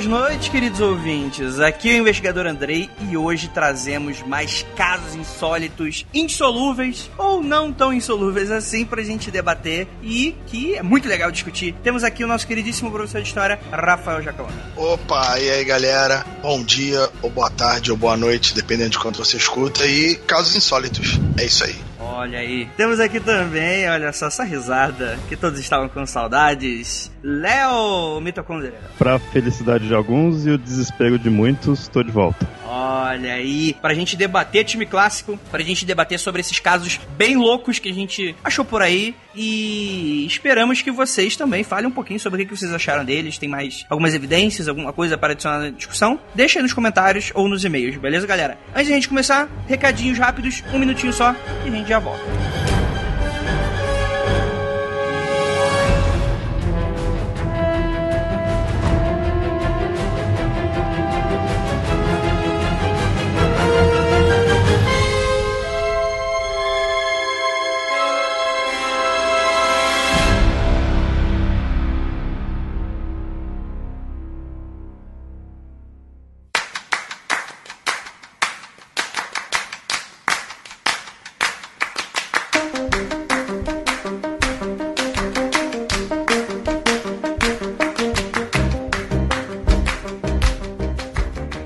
Belas noites, queridos ouvintes. Aqui é o investigador Andrei e hoje trazemos mais casos insólitos, insolúveis ou não tão insolúveis assim pra gente debater e que é muito legal discutir. Temos aqui o nosso queridíssimo professor de história, Rafael Jacalona. Opa, e aí galera? Bom dia, ou boa tarde, ou boa noite, dependendo de quando você escuta. E casos insólitos. É isso aí. Olha aí. Temos aqui também, olha só, essa risada que todos estavam com saudades. Léo Mitocondria. Pra felicidade de alguns e o desespero de muitos, tô de volta. Olha aí, pra gente debater time clássico, pra gente debater sobre esses casos bem loucos que a gente achou por aí e esperamos que vocês também falem um pouquinho sobre o que vocês acharam deles, tem mais algumas evidências, alguma coisa para adicionar na discussão? Deixa aí nos comentários ou nos e-mails, beleza, galera? Antes de a gente começar, recadinhos rápidos, um minutinho só e a gente já volta.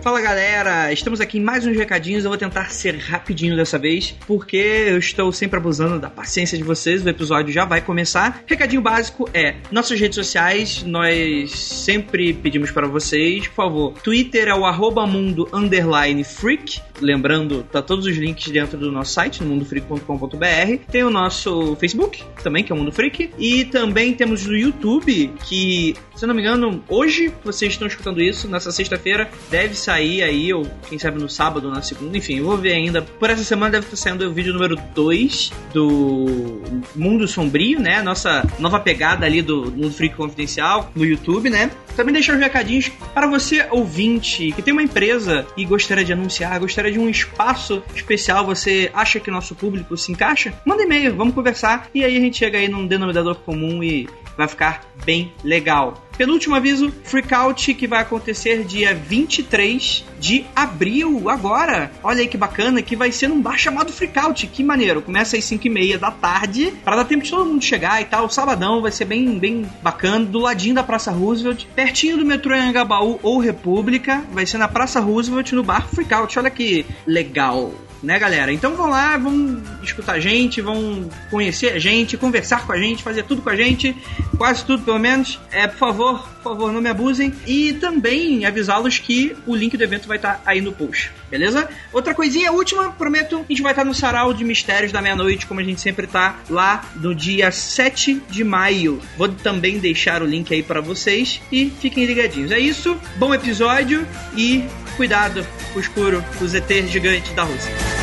Fala galera, estamos aqui em mais uns recadinhos. Eu vou tentar ser rapidinho dessa vez, porque eu estou sempre abusando da paciência de vocês. O episódio já vai começar. Recadinho básico é: nossas redes sociais, nós sempre pedimos para vocês, por favor. Twitter é o mundo underline freak. Lembrando, tá todos os links dentro do nosso site, no mundofreak.com.br. Tem o nosso Facebook, também, que é o Mundo Freak. E também temos no YouTube, que, se eu não me engano, hoje vocês estão escutando isso, nessa sexta-feira, deve sair aí, ou quem sabe no sábado na segunda, enfim, eu vou ver ainda. Por essa semana deve estar saindo o vídeo número 2 do Mundo Sombrio, né? Nossa nova pegada ali do Mundo Freak Confidencial no YouTube, né? Também deixar os recadinhos para você, ouvinte, que tem uma empresa e gostaria de anunciar, gostaria de um espaço especial, você acha que nosso público se encaixa? Manda e-mail, vamos conversar e aí a gente chega aí num denominador comum e vai ficar bem legal. Penúltimo aviso, Freakout que vai acontecer dia 23 de abril, agora. Olha aí que bacana, que vai ser num bar chamado Freakout. Que maneiro. Começa às 5 e meia da tarde, para dar tempo de todo mundo chegar e tal. Sabadão vai ser bem, bem bacana, do ladinho da Praça Roosevelt, pertinho do metrô Anhangabaú ou República. Vai ser na Praça Roosevelt, no bar Freakout. Olha que legal né, galera? Então vão lá, vão escutar a gente, vão conhecer a gente, conversar com a gente, fazer tudo com a gente, quase tudo pelo menos. É, por favor, por favor, não me abusem. E também avisá-los que o link do evento vai estar aí no post, beleza? Outra coisinha, última, prometo, a gente vai estar no Sarau de Mistérios da Meia-Noite, como a gente sempre tá lá no dia 7 de maio. Vou também deixar o link aí para vocês e fiquem ligadinhos. É isso, bom episódio e cuidado o escuro, os ETs gigantes da Rússia.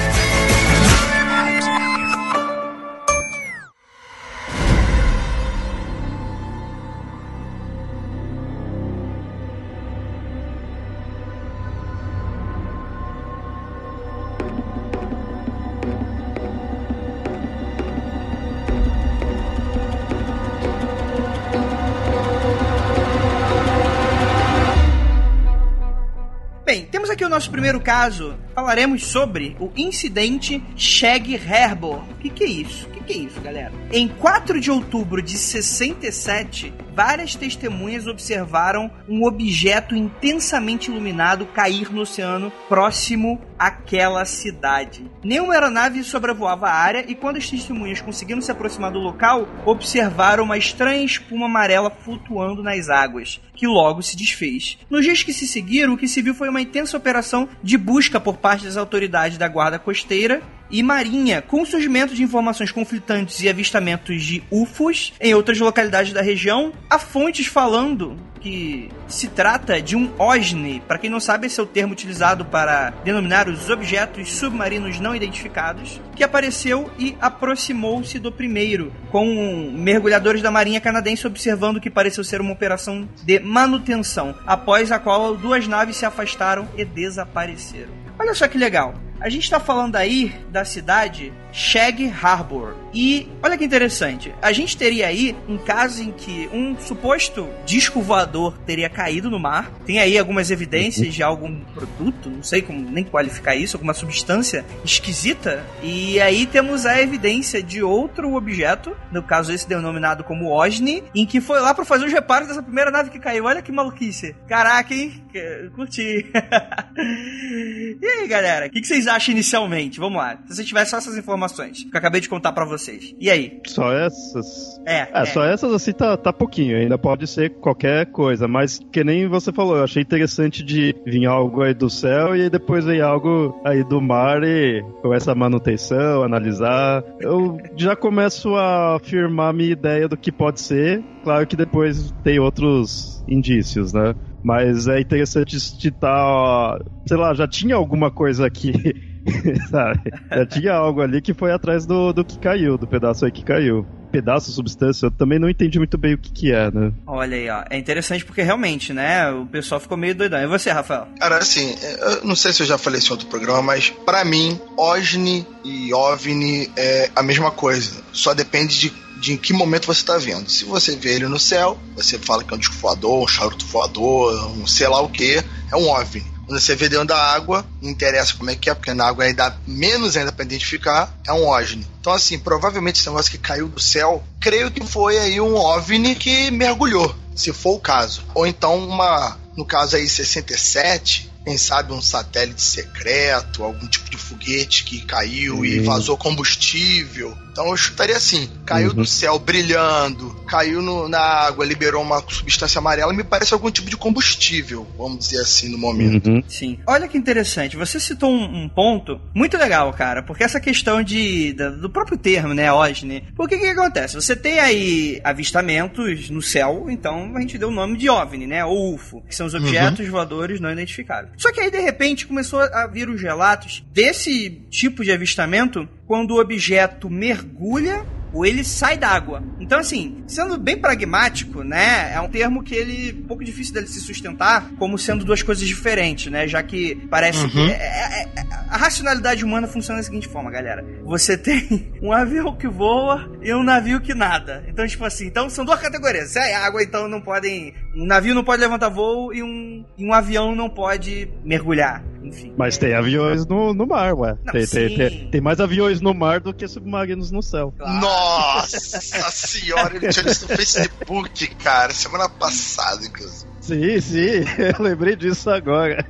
Bem, temos aqui o nosso primeiro caso. Falaremos sobre o incidente Shag Herbo. O que, que é isso? Que, isso, galera? Em 4 de outubro de 67, várias testemunhas observaram um objeto intensamente iluminado cair no oceano próximo àquela cidade. Nenhuma aeronave sobrevoava a área e quando as testemunhas conseguiram se aproximar do local, observaram uma estranha espuma amarela flutuando nas águas, que logo se desfez. Nos dias que se seguiram, o que se viu foi uma intensa operação de busca por parte das autoridades da guarda costeira e Marinha, com o surgimento de informações conflitantes e avistamentos de UFOs em outras localidades da região, há fontes falando que se trata de um OSNI. Para quem não sabe, esse é o termo utilizado para denominar os objetos submarinos não identificados, que apareceu e aproximou-se do primeiro, com mergulhadores da Marinha Canadense observando que pareceu ser uma operação de manutenção, após a qual duas naves se afastaram e desapareceram. Olha só que legal. A gente está falando aí da cidade Shag Harbor. E olha que interessante, a gente teria aí um caso em que um suposto disco voador teria caído no mar. Tem aí algumas evidências de algum produto, não sei como nem qualificar isso, alguma substância esquisita. E aí temos a evidência de outro objeto, no caso esse denominado como OSNI, em que foi lá para fazer os reparos dessa primeira nave que caiu. Olha que maluquice. Caraca, hein? Curti. e aí, galera, o que, que vocês acham inicialmente? Vamos lá. Se você tivesse só essas informações que eu acabei de contar para vocês. E aí? Só essas? É. É, é. só essas assim tá, tá pouquinho. Ainda pode ser qualquer coisa. Mas que nem você falou, eu achei interessante de vir algo aí do céu e depois vem algo aí do mar e com essa manutenção, analisar. Eu já começo a afirmar minha ideia do que pode ser. Claro que depois tem outros indícios, né? Mas é interessante citar, sei lá, já tinha alguma coisa aqui, sabe? Já tinha algo ali que foi atrás do, do que caiu, do pedaço aí que caiu. Pedaço, substância, eu também não entendi muito bem o que que é, né? Olha aí, ó. É interessante porque realmente, né, o pessoal ficou meio doidão. E você, Rafael? Cara, assim, eu não sei se eu já falei isso em outro programa, mas para mim, OSNI e OVNI é a mesma coisa. Só depende de de em que momento você está vendo. Se você vê ele no céu, você fala que é um disco voador, um charuto voador, um sei lá o que, é um OVNI. Você vê dentro da água, não interessa como é que é, porque na água ainda menos ainda para identificar, é um OVNI. Então, assim, provavelmente esse negócio que caiu do céu, creio que foi aí um OVNI que mergulhou, se for o caso. Ou então uma, no caso aí 67, quem sabe um satélite secreto, algum tipo de foguete que caiu e vazou combustível. Então eu chutaria assim: caiu uhum. do céu brilhando, caiu no, na água, liberou uma substância amarela, me parece algum tipo de combustível, vamos dizer assim, no momento. Uhum. Sim. Olha que interessante, você citou um, um, ponto muito legal, cara, porque essa questão de, da, do próprio termo, né, OVNI, porque que, que acontece? Você tem aí avistamentos no céu, então a gente deu o nome de OVNI, né, ou UFO, que são os objetos uhum. voadores não identificados. Só que aí, de repente, começou a vir os relatos desse tipo de avistamento quando o objeto mergulha ou ele sai d'água. Então, assim, sendo bem pragmático, né? É um termo que ele é um pouco difícil dele se sustentar como sendo duas coisas diferentes, né? Já que parece uhum. que. É, é, é, a racionalidade humana funciona da seguinte forma, galera. Você tem um avião que voa e um navio que nada. Então, tipo assim, então são duas categorias. Se é água, então não podem. Um navio não pode levantar voo e um, e um avião não pode mergulhar. Enfim. Mas tem aviões no, no mar, ué. Não, tem, tem, tem, tem, mais aviões no mar do que submarinos no céu. Claro. Nossa senhora, ele tinha isso no Facebook, cara, semana passada, inclusive. Sim, sim, eu lembrei disso agora.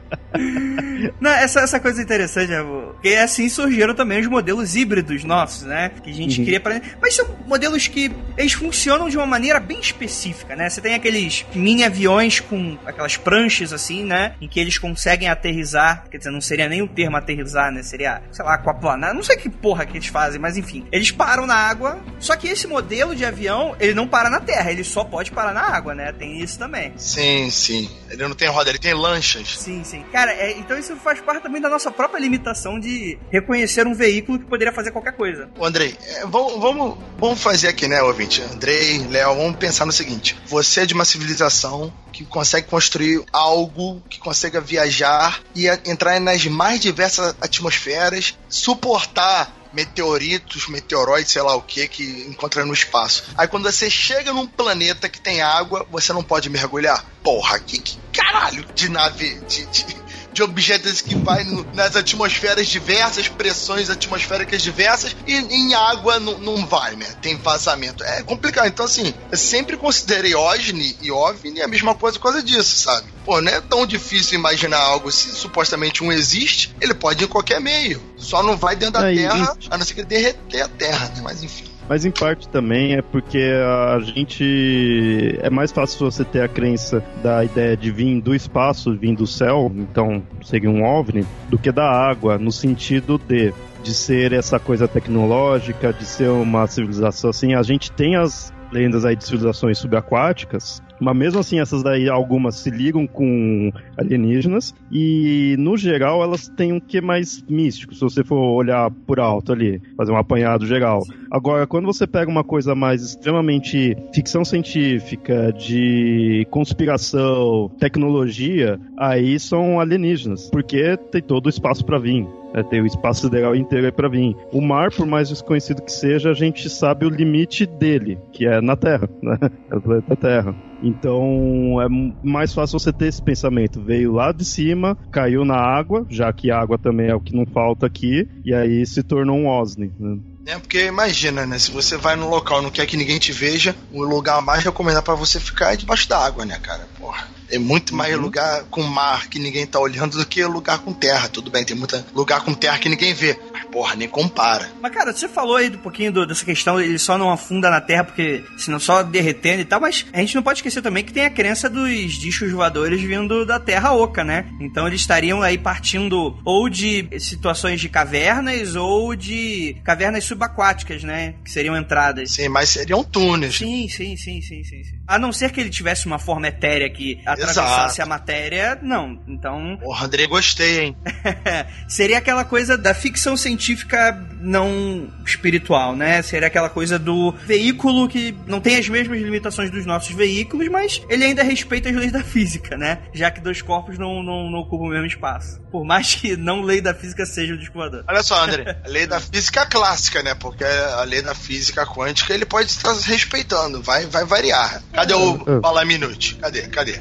Não, essa, essa coisa interessante, né, porque assim surgiram também os modelos híbridos nossos, né? Que a gente uhum. queria para Mas são modelos que eles funcionam de uma maneira bem específica, né? Você tem aqueles mini aviões com aquelas pranchas assim, né? Em que eles conseguem aterrizar. Quer dizer, não seria nem o termo aterrizar, né? Seria, sei lá, aquaplanar. Não sei que porra que eles fazem, mas enfim. Eles param na água. Só que esse modelo de avião, ele não para na terra, ele só pode parar na água, né? Tem isso também. Sim, sim. Ele não tem roda, ele tem lanchas. Sim, sim. Cara, é, então isso faz parte também da nossa própria limitação de reconhecer um veículo que poderia fazer qualquer coisa. Ô, Andrei, é, vamos, vamos, vamos fazer aqui, né, ouvinte? Andrei, Léo, vamos pensar no seguinte: você é de uma civilização que consegue construir algo que consiga viajar e entrar nas mais diversas atmosferas, suportar meteoritos, meteoroides, sei lá o que, que encontra no espaço. Aí quando você chega num planeta que tem água, você não pode mergulhar. Porra, que, que caralho de nave, de, de, de objetos que vai no, nas atmosferas diversas, pressões atmosféricas diversas, e em água não, não vai, né? Tem vazamento. É complicado. Então, assim, eu sempre considerei OSNI e OVNI a mesma coisa por causa disso, sabe? Pô, não é tão difícil imaginar algo se supostamente um existe, ele pode ir em qualquer meio. Só não vai dentro da Aí, Terra, a não ser que derreter a Terra, né? Mas enfim. Mas em parte também é porque a gente. É mais fácil você ter a crença da ideia de vir do espaço, vir do céu, então seria um OVNI, do que da água, no sentido de de ser essa coisa tecnológica, de ser uma civilização assim. A gente tem as lendas aí de civilizações subaquáticas, mas mesmo assim essas daí algumas se ligam com alienígenas e no geral elas têm um que mais místico, se você for olhar por alto ali, fazer um apanhado geral. Agora, quando você pega uma coisa mais extremamente ficção científica, de conspiração, tecnologia, aí são alienígenas, porque tem todo o espaço para vir. É, tem o espaço sideral inteiro aí pra vir. O mar, por mais desconhecido que seja, a gente sabe o limite dele, que é na Terra, né? É o planeta Terra. Então é mais fácil você ter esse pensamento. Veio lá de cima, caiu na água, já que água também é o que não falta aqui, e aí se tornou um OSNI. Né? É, porque imagina, né? Se você vai num local não quer que ninguém te veja, o lugar mais recomendado para você ficar é debaixo da água, né, cara? Porra. É muito mais uhum. lugar com mar que ninguém tá olhando do que lugar com terra. Tudo bem, tem muito lugar com terra que ninguém vê. Mas, porra, nem compara. Mas, cara, você falou aí um pouquinho do, dessa questão, ele só não afunda na terra porque senão só derretendo e tal, mas a gente não pode esquecer também que tem a crença dos discos voadores vindo da terra oca, né? Então eles estariam aí partindo ou de situações de cavernas ou de cavernas subaquáticas, né? Que seriam entradas. Sim, mas seriam túneis. Sim, sim, sim, sim, sim. sim. A não ser que ele tivesse uma forma etérea que atravessasse Exato. a matéria, não. Então. Porra, André, gostei, hein? Seria aquela coisa da ficção científica não espiritual, né? Seria aquela coisa do veículo que não tem as mesmas limitações dos nossos veículos, mas ele ainda respeita as leis da física, né? Já que dois corpos não, não, não ocupam o mesmo espaço. Por mais que não lei da física seja o descobridor. Olha só, André, a lei da física clássica, né? Porque a lei da física quântica ele pode estar respeitando, vai, vai variar. Cadê o Bala Minute? Cadê? Cadê?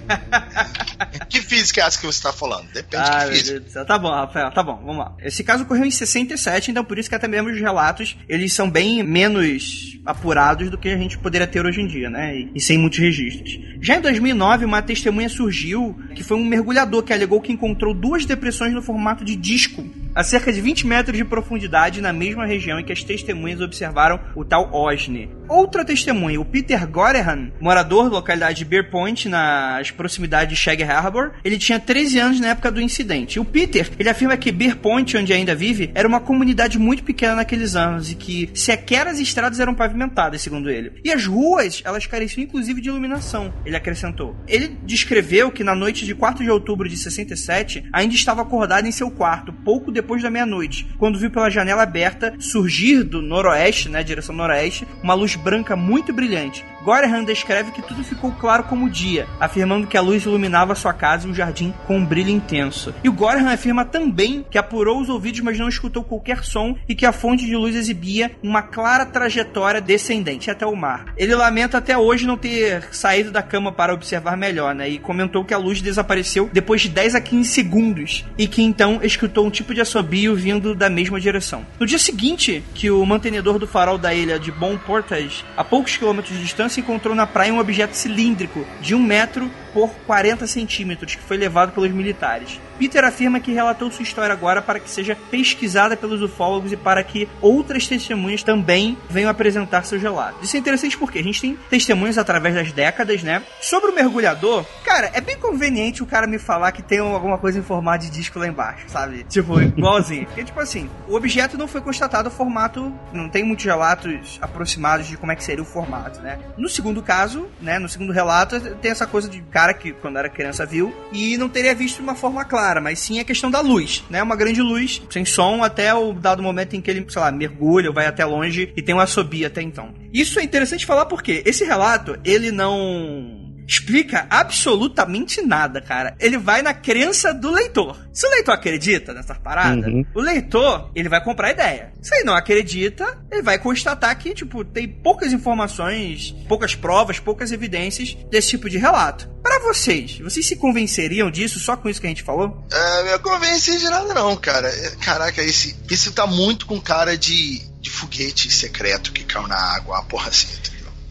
que física é essa que você está falando? Depende ah, de física. Tá bom, Rafael, tá bom, vamos lá. Esse caso ocorreu em 67, então por isso que até mesmo os relatos, eles são bem menos apurados do que a gente poderia ter hoje em dia, né? E, e sem muitos registros. Já em 2009, uma testemunha surgiu que foi um mergulhador que alegou que encontrou duas depressões no formato de disco a cerca de 20 metros de profundidade na mesma região em que as testemunhas observaram o tal OSNI. Outra testemunha, o Peter Gorehan, morador da localidade de Bear Point, nas proximidades de Shag Harbor, ele tinha 13 anos na época do incidente. O Peter, ele afirma que Bear Point, onde ainda vive, era uma comunidade muito pequena naqueles anos e que sequer as estradas eram pavimentadas, segundo ele. E as ruas, elas careciam inclusive de iluminação, ele acrescentou. Ele descreveu que na noite de 4 de outubro de 67, ainda estava acordado em seu quarto, pouco depois da meia-noite, quando viu pela janela aberta surgir do noroeste, né, direção noroeste, uma luz branca muito brilhante. Goreham descreve que tudo ficou claro como dia, afirmando que a luz iluminava sua casa e o jardim com um brilho intenso. E o Goreham afirma também que apurou os ouvidos, mas não escutou qualquer som e que a fonte de luz exibia uma clara trajetória descendente até o mar. Ele lamenta até hoje não ter saído da cama para observar melhor, né? E comentou que a luz desapareceu depois de 10 a 15 segundos e que então escutou um tipo de assobio vindo da mesma direção. No dia seguinte, que o mantenedor do farol da ilha de Bon Portage, a poucos quilômetros de distância, se encontrou na praia um objeto cilíndrico de um metro por 40 centímetros, que foi levado pelos militares. Peter afirma que relatou sua história agora para que seja pesquisada pelos ufólogos e para que outras testemunhas também venham apresentar seus relatos. Isso é interessante porque a gente tem testemunhas através das décadas, né? Sobre o mergulhador, cara, é bem conveniente o cara me falar que tem alguma coisa em formato de disco lá embaixo, sabe? Tipo, igualzinho. Porque, tipo assim, o objeto não foi constatado o formato, não tem muitos relatos aproximados de como é que seria o formato, né? No segundo caso, né, no segundo relato, tem essa coisa de cara que quando era criança viu e não teria visto de uma forma clara, mas sim a questão da luz, né? Uma grande luz, sem som, até o dado momento em que ele, sei lá, mergulha ou vai até longe e tem um assobio até então. Isso é interessante falar porque esse relato, ele não explica absolutamente nada, cara. Ele vai na crença do leitor. Se o leitor acredita nessa parada, uhum. o leitor, ele vai comprar a ideia. Se ele não acredita, ele vai constatar que, tipo, tem poucas informações, poucas provas, poucas evidências desse tipo de relato. Para vocês, vocês se convenceriam disso só com isso que a gente falou? É, eu convenci de nada não, cara. É, caraca, esse, isso tá muito com cara de, de foguete secreto que caiu na água, uma porra assim.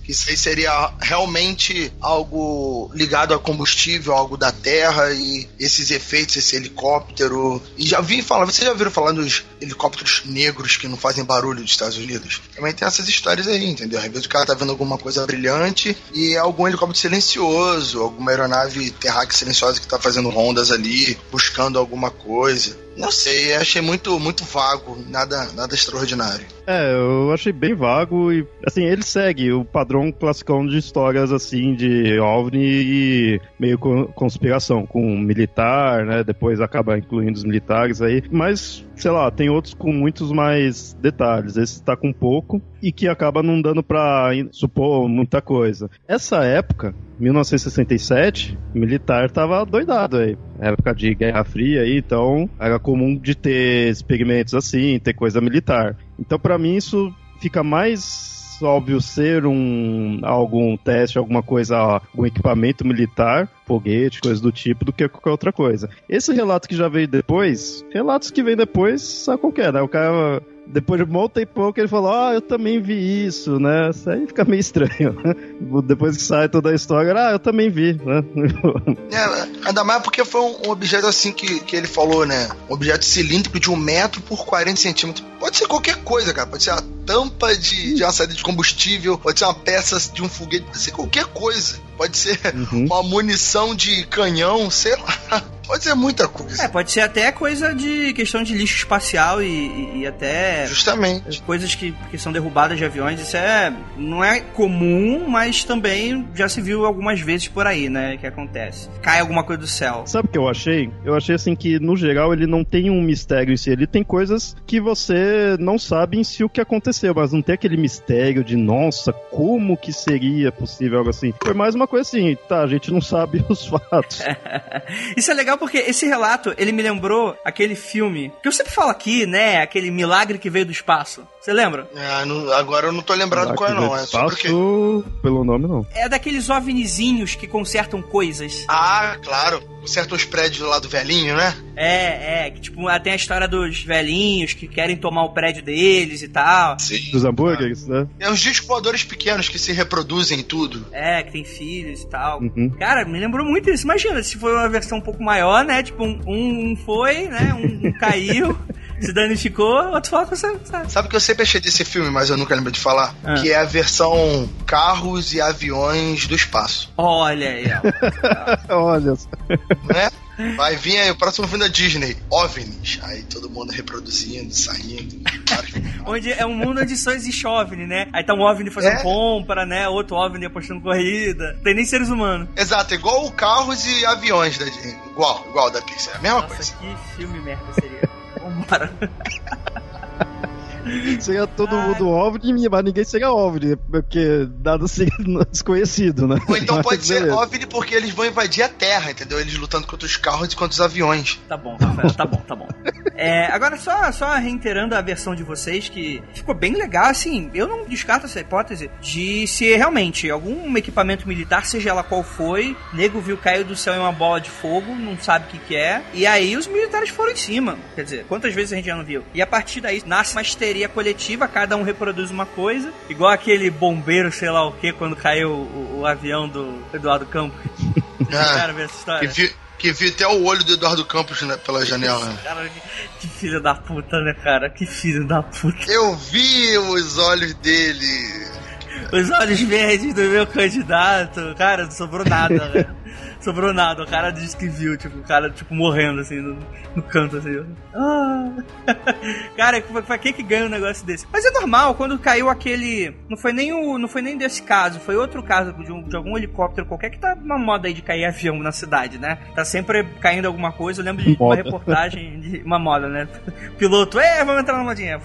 Isso aí seria realmente algo ligado a combustível, algo da Terra e esses efeitos, esse helicóptero. E já vi falar, vocês já viram falar dos helicópteros negros que não fazem barulho dos Estados Unidos. Também tem essas histórias aí, entendeu? Às vezes o cara tá vendo alguma coisa brilhante e é algum helicóptero silencioso, alguma aeronave terráquea silenciosa que tá fazendo rondas ali, buscando alguma coisa. Não sei, achei muito, muito vago, nada, nada extraordinário. É, eu achei bem vago e, assim, ele segue o padrão classicão de histórias, assim, de OVNI e meio conspiração, com militar, né, depois acaba incluindo os militares aí, mas, sei lá, tem outros com muitos mais detalhes, esse tá com pouco e que acaba não dando pra supor muita coisa. Essa época, 1967, militar tava doidado aí. Época de Guerra Fria aí, então era comum de ter experimentos assim, ter coisa militar. Então para mim isso fica mais óbvio ser um algum teste, alguma coisa, algum equipamento militar, foguete, coisa do tipo, do que qualquer outra coisa. Esse relato que já veio depois, relatos que vêm depois, sabe qual é, né? O cara depois de um monte e pouco ele falou, ah, eu também vi isso, né? Isso aí fica meio estranho. depois que sai toda a história, ah, eu também vi, né? é, ainda mais porque foi um objeto assim que, que ele falou, né? Um objeto cilíndrico de um metro por 40 centímetros. Pode ser qualquer coisa, cara. Pode ser a tampa de, de uma saída de combustível, pode ser uma peça de um foguete, pode ser qualquer coisa. Pode ser uhum. uma munição de canhão, sei lá. Pode ser muita coisa. É, pode ser até coisa de questão de lixo espacial e, e até. Justamente. Coisas que, que são derrubadas de aviões. Isso é. Não é comum, mas também já se viu algumas vezes por aí, né? Que acontece. Cai alguma coisa do céu. Sabe o que eu achei? Eu achei assim que, no geral, ele não tem um mistério em si. Ele tem coisas que você não sabe em si o que aconteceu, mas não tem aquele mistério de, nossa, como que seria possível algo assim. Foi mais uma coisa assim, tá, a gente não sabe os fatos. Isso é legal porque esse relato, ele me lembrou aquele filme que eu sempre falo aqui, né? Aquele milagre que veio do espaço. Você lembra? É, não, agora eu não tô lembrado qual é, não. É sobre pelo nome, não. É daqueles ovnizinhos que consertam coisas. Ah, claro. Consertam os prédios lá do velhinho, né? É, é. Tipo, tem a história dos velhinhos que querem tomar o prédio deles e tal. Sim. Dos hambúrgueres, ah. né? É uns discos voadores pequenos que se reproduzem tudo. É, que tem filhos e tal. Uhum. Cara, me lembrou muito isso. Imagina, se for uma versão um pouco maior, né? Tipo, um, um foi, né? Um, um caiu. se danificou, outro foco você sabe. Sabe que eu sempre achei desse filme, mas eu nunca lembro de falar? Ah. Que é a versão carros e aviões do espaço. Olha aí, ó. Olha só. Né? Vai vir aí o próximo filme da Disney, OVNIs. Aí todo mundo reproduzindo, saindo. onde é um mundo onde só existe OVNI, né? Aí tá um OVNI fazendo é. compra, né? Outro OVNI apostando corrida. Tem nem seres humanos. Exato, igual carros e aviões da Disney. Igual, igual da Pixar. A mesma Nossa, coisa. que filme merda seria. Vambora. Seria todo Ai. mundo OVNI, mas ninguém seria OVNI, porque nada seria desconhecido, né? Ou então mas pode ser beleza. OVNI porque eles vão invadir a Terra, entendeu? Eles lutando contra os carros e contra os aviões. Tá bom, Rafael, tá bom, tá bom. É, agora, só, só reiterando a versão de vocês, que ficou bem legal, assim, eu não descarto essa hipótese de se realmente algum equipamento militar, seja ela qual foi, nego viu cair do céu em uma bola de fogo, não sabe o que, que é, e aí os militares foram em cima. Quer dizer, quantas vezes a gente já não viu? E a partir daí nasce uma histeria coletiva, cada um reproduz uma coisa, igual aquele bombeiro, sei lá o que, quando caiu o, o avião do Eduardo Campos. Ah, essa história. Que vi, até o olho do Eduardo Campos né, pela janela. Cara, que filho da puta, né, cara? Que filho da puta. Eu vi os olhos dele. Os olhos verdes do meu candidato. Cara, não sobrou nada, né? sobrou nada. O cara disse que viu, tipo, o cara, tipo, morrendo, assim, no, no canto, assim. Ah. cara, pra quem que ganha um negócio desse? Mas é normal, quando caiu aquele... Não foi nem o, não foi nem desse caso, foi outro caso de, um, de algum helicóptero qualquer que tá uma moda aí de cair avião na cidade, né? Tá sempre caindo alguma coisa. Eu lembro de uma reportagem de uma moda, né? Piloto, é, vamos entrar na modinha.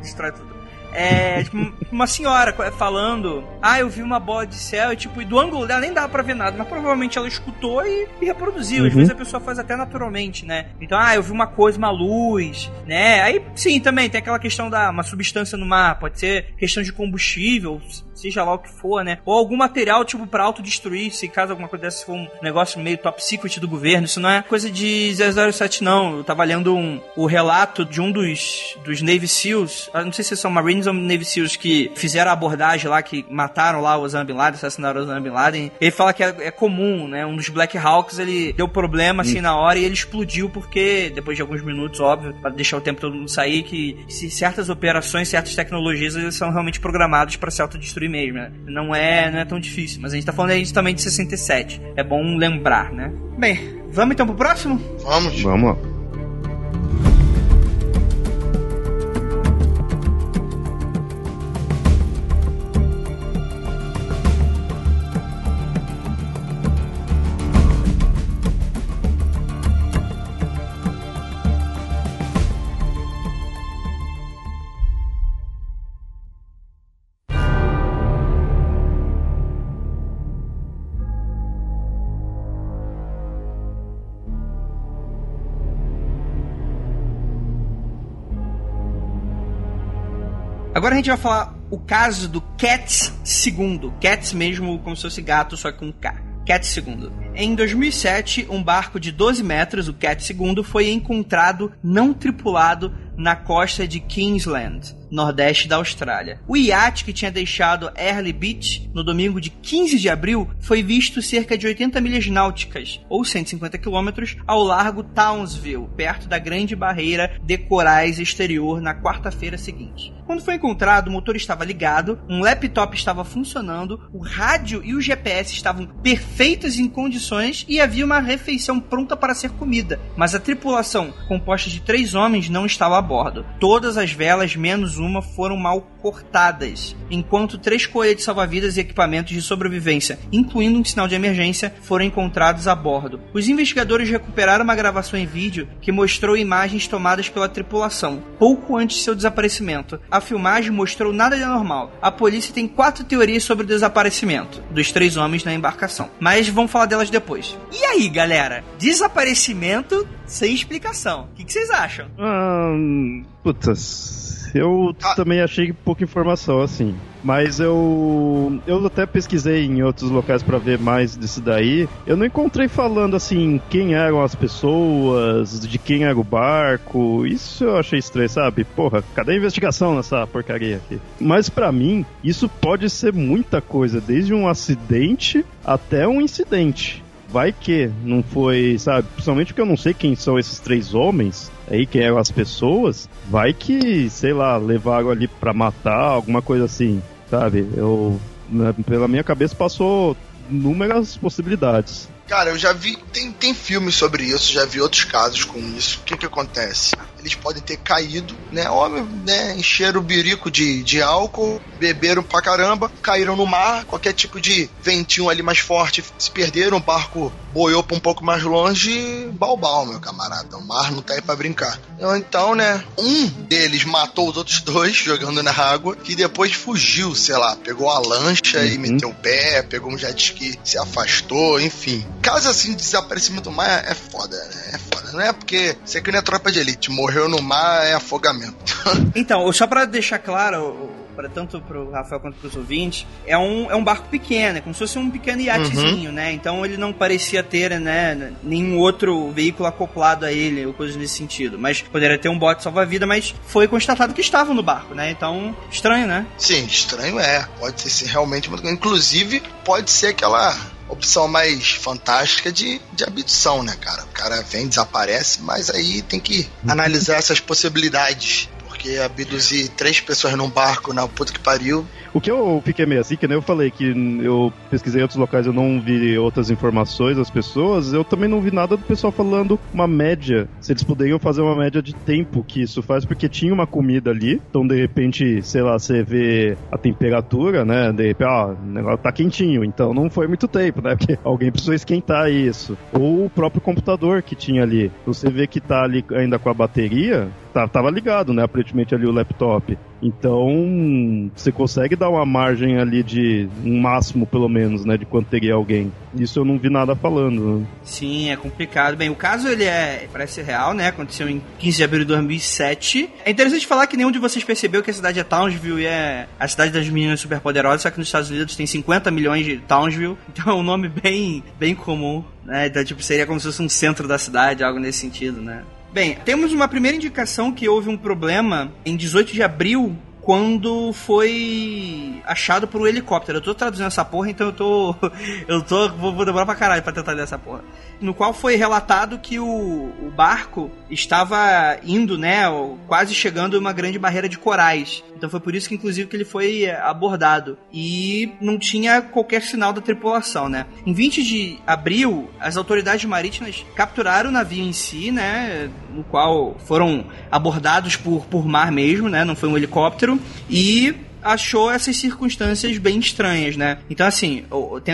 Destrói tudo. É, tipo, uma senhora falando, ah, eu vi uma bola de céu, e tipo, e do ângulo dela nem dava pra ver nada, mas provavelmente ela escutou e, e reproduziu. Uhum. Às vezes a pessoa faz até naturalmente, né? Então, ah, eu vi uma coisa, uma luz, né? Aí, sim, também tem aquela questão da uma substância no mar, pode ser questão de combustível, seja lá o que for, né? Ou algum material, tipo, pra autodestruir, se caso alguma coisa dessa for um negócio meio top secret do governo. Isso não é coisa de 007, não. Eu tava lendo um, o relato de um dos, dos Navy SEALs, não sei se são Marines homens Navy SEALs que fizeram a abordagem lá, que mataram lá o Osama Bin Laden, assassinaram o Osama Bin Laden, ele fala que é, é comum, né? Um dos Black Hawks, ele deu problema assim hum. na hora e ele explodiu porque, depois de alguns minutos, óbvio, para deixar o tempo todo mundo sair, que se certas operações, certas tecnologias, eles são realmente programados para se autodestruir mesmo, né? Não é, não é tão difícil, mas a gente tá falando aí também de 67. É bom lembrar, né? Bem, vamos então pro próximo? Vamos. Vamos Agora a gente vai falar o caso do Cats II. Cats mesmo como se fosse gato, só com K. Cat II. Em 2007, um barco de 12 metros, o Cat II, foi encontrado não tripulado na costa de Kingsland nordeste da Austrália. O iate que tinha deixado Early Beach no domingo de 15 de abril foi visto cerca de 80 milhas náuticas, ou 150 quilômetros, ao largo Townsville, perto da grande barreira de corais exterior, na quarta-feira seguinte. Quando foi encontrado, o motor estava ligado, um laptop estava funcionando, o rádio e o GPS estavam perfeitos em condições e havia uma refeição pronta para ser comida. Mas a tripulação, composta de três homens, não estava a bordo. Todas as velas, menos uma foram mal cortadas, enquanto três coletes salva-vidas e equipamentos de sobrevivência, incluindo um sinal de emergência, foram encontrados a bordo. Os investigadores recuperaram uma gravação em vídeo que mostrou imagens tomadas pela tripulação, pouco antes de seu desaparecimento. A filmagem mostrou nada de anormal. A polícia tem quatro teorias sobre o desaparecimento dos três homens na embarcação, mas vamos falar delas depois. E aí, galera? Desaparecimento sem explicação. O que, vocês acham? Hum, putas eu ah. também achei pouca informação, assim. Mas eu eu até pesquisei em outros locais para ver mais disso daí. Eu não encontrei falando assim quem eram as pessoas, de quem era o barco. Isso eu achei estranho, sabe? Porra, cadê a investigação nessa porcaria aqui? Mas para mim, isso pode ser muita coisa, desde um acidente até um incidente vai que não foi, sabe? Principalmente porque eu não sei quem são esses três homens aí, quem eram as pessoas. Vai que, sei lá, levaram ali pra matar, alguma coisa assim, sabe? Eu, pela minha cabeça passou inúmeras possibilidades. Cara, eu já vi. Tem, tem filmes sobre isso, já vi outros casos com isso. O que que acontece? Eles podem ter caído, né? Homem, né? Encheram o birico de, de álcool, beberam pra caramba, caíram no mar, qualquer tipo de ventinho ali mais forte, se perderam, o barco boiou pra um pouco mais longe, balbal, meu camarada. O mar não tá aí pra brincar. Então, né? Um deles matou os outros dois jogando na água, que depois fugiu, sei lá, pegou a lancha uhum. e meteu o pé, pegou um jet ski, se afastou, enfim. Caso assim de desaparecimento do mar é foda, né? É foda. Não é porque você que não é tropa de elite, morreu no mar é afogamento. então, só para deixar claro, para tanto pro Rafael quanto pros ouvintes, é um, é um barco pequeno, é como se fosse um pequeno iatezinho, uhum. né? Então ele não parecia ter, né, nenhum outro veículo acoplado a ele, ou coisa nesse sentido. Mas poderia ter um bote salva-vida, mas foi constatado que estavam no barco, né? Então, estranho, né? Sim, estranho é. Pode ser realmente. Inclusive, pode ser aquela opção mais fantástica de, de abdução, né, cara? O cara vem, desaparece, mas aí tem que analisar essas possibilidades. Porque abduzir três pessoas num barco na puta que pariu o que eu fiquei meio assim, que nem eu falei que eu pesquisei outros locais, eu não vi outras informações das pessoas, eu também não vi nada do pessoal falando uma média, se eles poderiam fazer uma média de tempo que isso faz, porque tinha uma comida ali, então de repente, sei lá, você vê a temperatura, né, de repente, ah, o negócio tá quentinho, então não foi muito tempo, né, porque alguém precisou esquentar isso. Ou o próprio computador que tinha ali, você vê que tá ali ainda com a bateria, tá, tava ligado, né, aparentemente ali o laptop. Então, você consegue dar uma margem ali de um máximo, pelo menos, né, de quanto teria alguém. Isso eu não vi nada falando. Né? Sim, é complicado. Bem, o caso ele é parece real, né? Aconteceu em 15 de abril de 2007. É interessante falar que nenhum de vocês percebeu que a cidade é Townsville e é a cidade das meninas superpoderosas, só que nos Estados Unidos tem 50 milhões de Townsville, então é um nome bem, bem comum, né? Então, tipo, seria como se fosse um centro da cidade, algo nesse sentido, né? Bem, temos uma primeira indicação que houve um problema em 18 de abril quando foi achado por um helicóptero. Eu tô traduzindo essa porra, então eu tô. Eu tô. Vou, vou demorar pra caralho pra tentar ler essa porra. No qual foi relatado que o, o barco estava indo, né? Quase chegando a uma grande barreira de corais. Então foi por isso que, inclusive, que ele foi abordado. E não tinha qualquer sinal da tripulação, né? Em 20 de abril, as autoridades marítimas capturaram o navio em si, né? No qual foram abordados por, por mar mesmo, né? Não foi um helicóptero. E achou essas circunstâncias bem estranhas, né? Então, assim,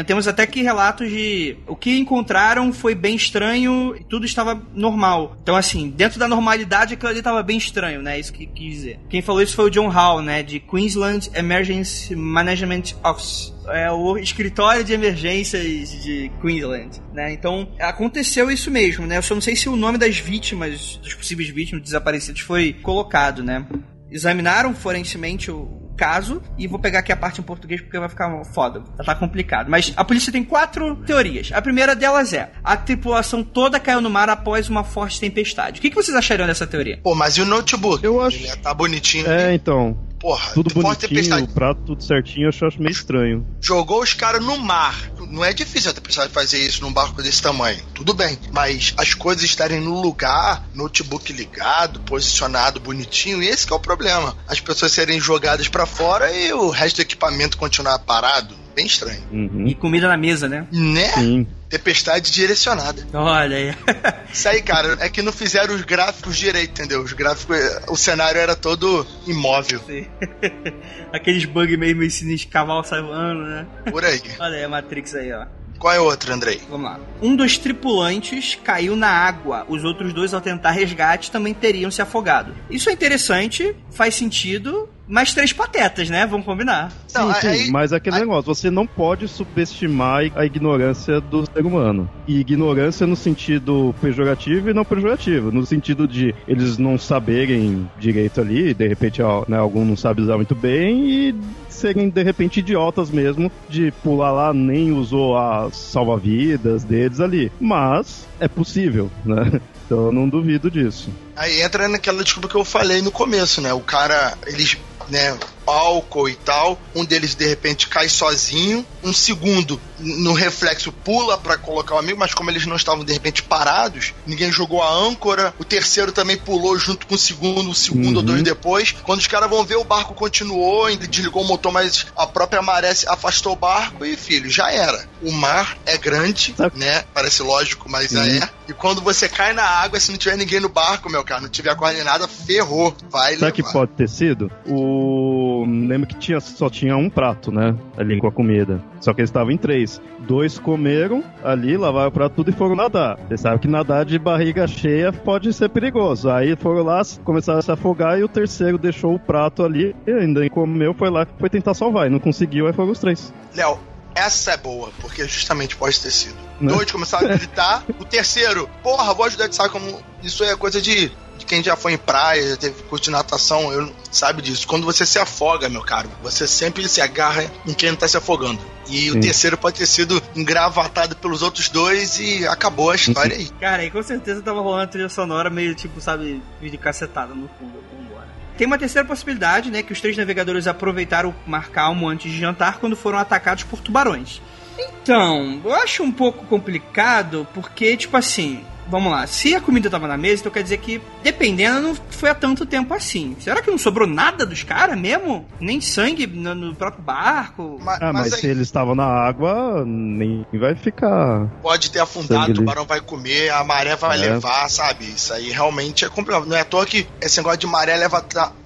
temos até que relatos de o que encontraram foi bem estranho e tudo estava normal. Então, assim, dentro da normalidade, aquilo ali estava bem estranho, né? Isso que quis dizer. Quem falou isso foi o John Hall, né? De Queensland Emergency Management Office é o escritório de emergências de Queensland, né? Então, aconteceu isso mesmo, né? Eu só não sei se o nome das vítimas, dos possíveis vítimas desaparecidos foi colocado, né? Examinaram forensemente o caso, e vou pegar aqui a parte em português porque vai ficar foda, tá complicado. Mas a polícia tem quatro teorias. A primeira delas é: a tripulação toda caiu no mar após uma forte tempestade. O que, que vocês achariam dessa teoria? Pô, mas e o notebook? Eu acho. Ele tá bonitinho. É, então. Porra, tudo bonitinho, o prato tudo certinho, eu acho meio estranho. Jogou os caras no mar. Não é difícil a tempestade fazer isso num barco desse tamanho. Tudo bem. Mas as coisas estarem no lugar, notebook ligado, posicionado bonitinho, esse é o problema. As pessoas serem jogadas para fora e o resto do equipamento continuar parado. Bem estranho. Uhum. E comida na mesa, né? Né? Sim. Tempestade direcionada. Olha aí. Isso aí, cara, é que não fizeram os gráficos direito, entendeu? Os gráficos, o cenário era todo imóvel. Sim. Aqueles bugs meio ensinando de cavalo salvando, né? Por aí. Olha aí a Matrix aí, ó. Qual é outro, Andrei? Vamos lá. Um dos tripulantes caiu na água. Os outros dois, ao tentar resgate, também teriam se afogado. Isso é interessante, faz sentido, mas três patetas, né? Vamos combinar. Sim, sim, aí, mas aquele aí... negócio, você não pode subestimar a ignorância do ser humano. E ignorância no sentido pejorativo e não pejorativo. No sentido de eles não saberem direito ali, de repente né, algum não sabe usar muito bem e serem de repente idiotas mesmo de pular lá, nem usou as salva-vidas deles ali. Mas é possível, né? Então eu não duvido disso. Aí entra naquela desculpa que eu falei no começo, né? O cara, eles né, álcool e tal. Um deles de repente cai sozinho. Um segundo, no reflexo, pula para colocar o amigo, mas como eles não estavam de repente parados, ninguém jogou a âncora. O terceiro também pulou junto com o segundo, o segundo uhum. ou dois depois. Quando os caras vão ver, o barco continuou, ainda desligou o motor, mas a própria maré afastou o barco e, filho, já era. O mar é grande, né? Parece lógico, mas uhum. é. E quando você cai na água, se não tiver ninguém no barco, meu cara, não tiver coordenada, ferrou. Vai Sabe que pode ter sido? O lembro que tinha, só tinha um prato, né? Ali com a comida. Só que eles estavam em três. Dois comeram ali, lavaram o prato tudo e foram nadar. Você sabe que nadar de barriga cheia pode ser perigoso. Aí foram lá, começaram a se afogar e o terceiro deixou o prato ali, e ainda comeu, foi lá, foi tentar salvar. E não conseguiu, aí foram os três. Léo, essa é boa, porque justamente pode ter sido. Né? Dois começaram a gritar, o terceiro, porra, vou ajudar, sabe como isso é coisa de de quem já foi em praia, já teve curso de natação, eu, sabe disso. Quando você se afoga, meu caro, você sempre se agarra em quem está se afogando. E Sim. o terceiro pode ter sido engravatado pelos outros dois e acabou a história aí. Cara, aí com certeza tava rolando a trilha sonora meio tipo, sabe, vídeo cacetada no fundo. Tem uma terceira possibilidade, né? Que os três navegadores aproveitaram o mar calmo antes de jantar quando foram atacados por tubarões. Então, eu acho um pouco complicado porque, tipo assim, vamos lá, se a comida tava na mesa, então quer dizer que, dependendo, não foi há tanto tempo assim. Será que não sobrou nada dos caras mesmo? Nem sangue no, no próprio barco? Mas, ah, mas, mas aí... se eles estavam na água, nem vai ficar. Pode ter afundado, o tubarão vai comer, a maré vai é. levar, sabe? Isso aí realmente é complicado. Não é à toa que esse negócio de maré leva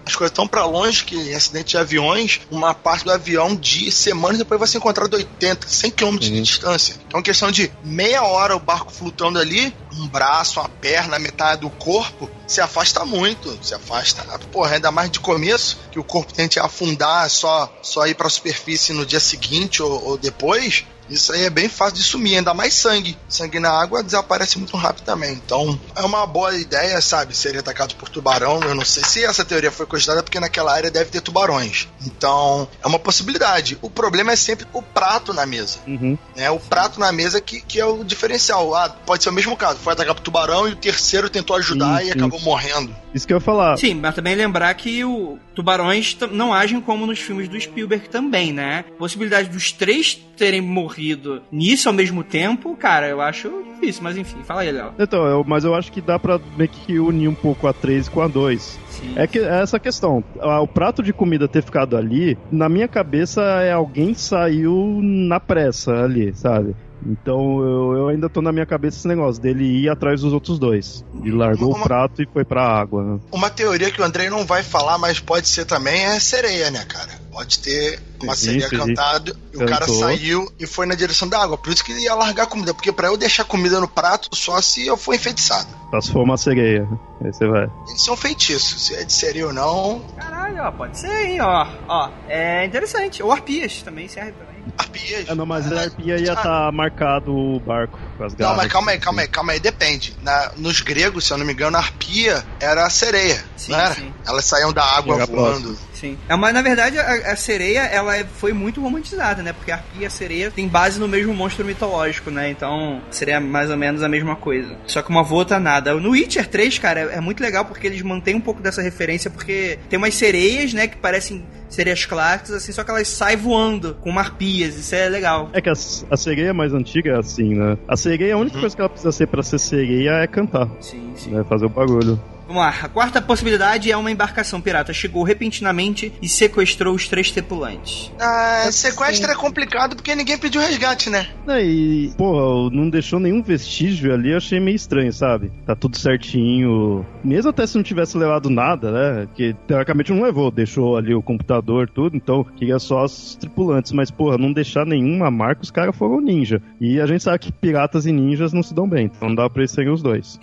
as coisas tão para longe que em acidente de aviões, uma parte do avião de semanas depois vai ser encontrado 80, 100 km uhum. de distância. Então, questão de meia hora o barco flutuando ali, um braço, uma perna, metade do corpo, se afasta muito, se afasta. Porra, ainda mais de começo, que o corpo tente afundar, só, só ir para a superfície no dia seguinte ou, ou depois, isso aí é bem fácil de sumir, ainda mais sangue. Sangue na água desaparece muito rápido também. Então, é uma boa ideia, sabe? Ser atacado por tubarão. Eu não sei se essa teoria foi cogitada, porque naquela área deve ter tubarões. Então, é uma possibilidade. O problema é sempre o prato na mesa. Uhum. Né? O prato na mesa que, que é o diferencial. Ah, pode ser o mesmo caso. Foi atacado por tubarão e o terceiro tentou ajudar sim, e acabou morrendo. Isso que eu ia falar. Sim, mas também lembrar que o, tubarões não agem como nos filmes do Spielberg também, né? Possibilidade dos três terem morrido nisso ao mesmo tempo, cara, eu acho difícil, mas enfim, fala aí, Léo. Então, eu- mas eu acho que dá pra meio que unir um pouco a 3 com a 2. Sim. É que é essa questão. O prato de comida ter ficado ali, na minha cabeça é alguém saiu na pressa ali, sabe? Então eu, eu ainda tô na minha cabeça esse negócio dele ir atrás dos outros dois. E largou Uma- o prato e foi pra água. Né? Uma teoria que o Andrei não vai falar, mas pode ser também, é sereia, né, cara? Pode ter uma Sim, sereia sim. cantada e o cara saiu e foi na direção da água. Por isso que ele ia largar a comida. Porque pra eu deixar comida no prato, só se eu for enfeitiçado. Só se for uma sereia. Aí você vai. Isso é um feitiço. Se é de sereia ou não, Caralho, ó, pode ser, hein, ó. Ó, é interessante. Ou arpias também serve também. Arpias. Ah, não, mas a arpia ia estar marcado o barco. Não, mas calma aí, calma aí, calma aí, depende. Na- nos gregos, se eu não me engano, a arpia era a sereia, Sim, não era? sim. Elas saíam da água Chega voando. Sim. É, mas na verdade a, a sereia, ela é- foi muito romantizada, né? Porque a arpia e a sereia tem base no mesmo monstro mitológico, né? Então seria mais ou menos a mesma coisa. Só que uma voa outra nada. No Witcher 3, cara, é, é muito legal porque eles mantêm um pouco dessa referência, porque tem umas sereias, né, que parecem sereias clássicas, assim, só que elas saem voando com arpias. Isso é legal. É que a, a sereia mais antiga é assim, né? A sereia, a única coisa que ela precisa ser pra ser sereia é cantar, Sim, sim. né? Fazer o bagulho. Vamos lá. A quarta possibilidade é uma embarcação pirata chegou repentinamente e sequestrou os três tripulantes. Ah, sequestro é complicado porque ninguém pediu resgate, né? E, porra, não deixou nenhum vestígio ali, eu achei meio estranho, sabe? Tá tudo certinho. Mesmo até se não tivesse levado nada, né? Que teoricamente não levou, deixou ali o computador, tudo, então queria só os tripulantes. Mas, porra, não deixar nenhuma marca, os caras foram ninja. E a gente sabe que piratas e ninjas não se dão bem, então não dá pra eles serem os dois.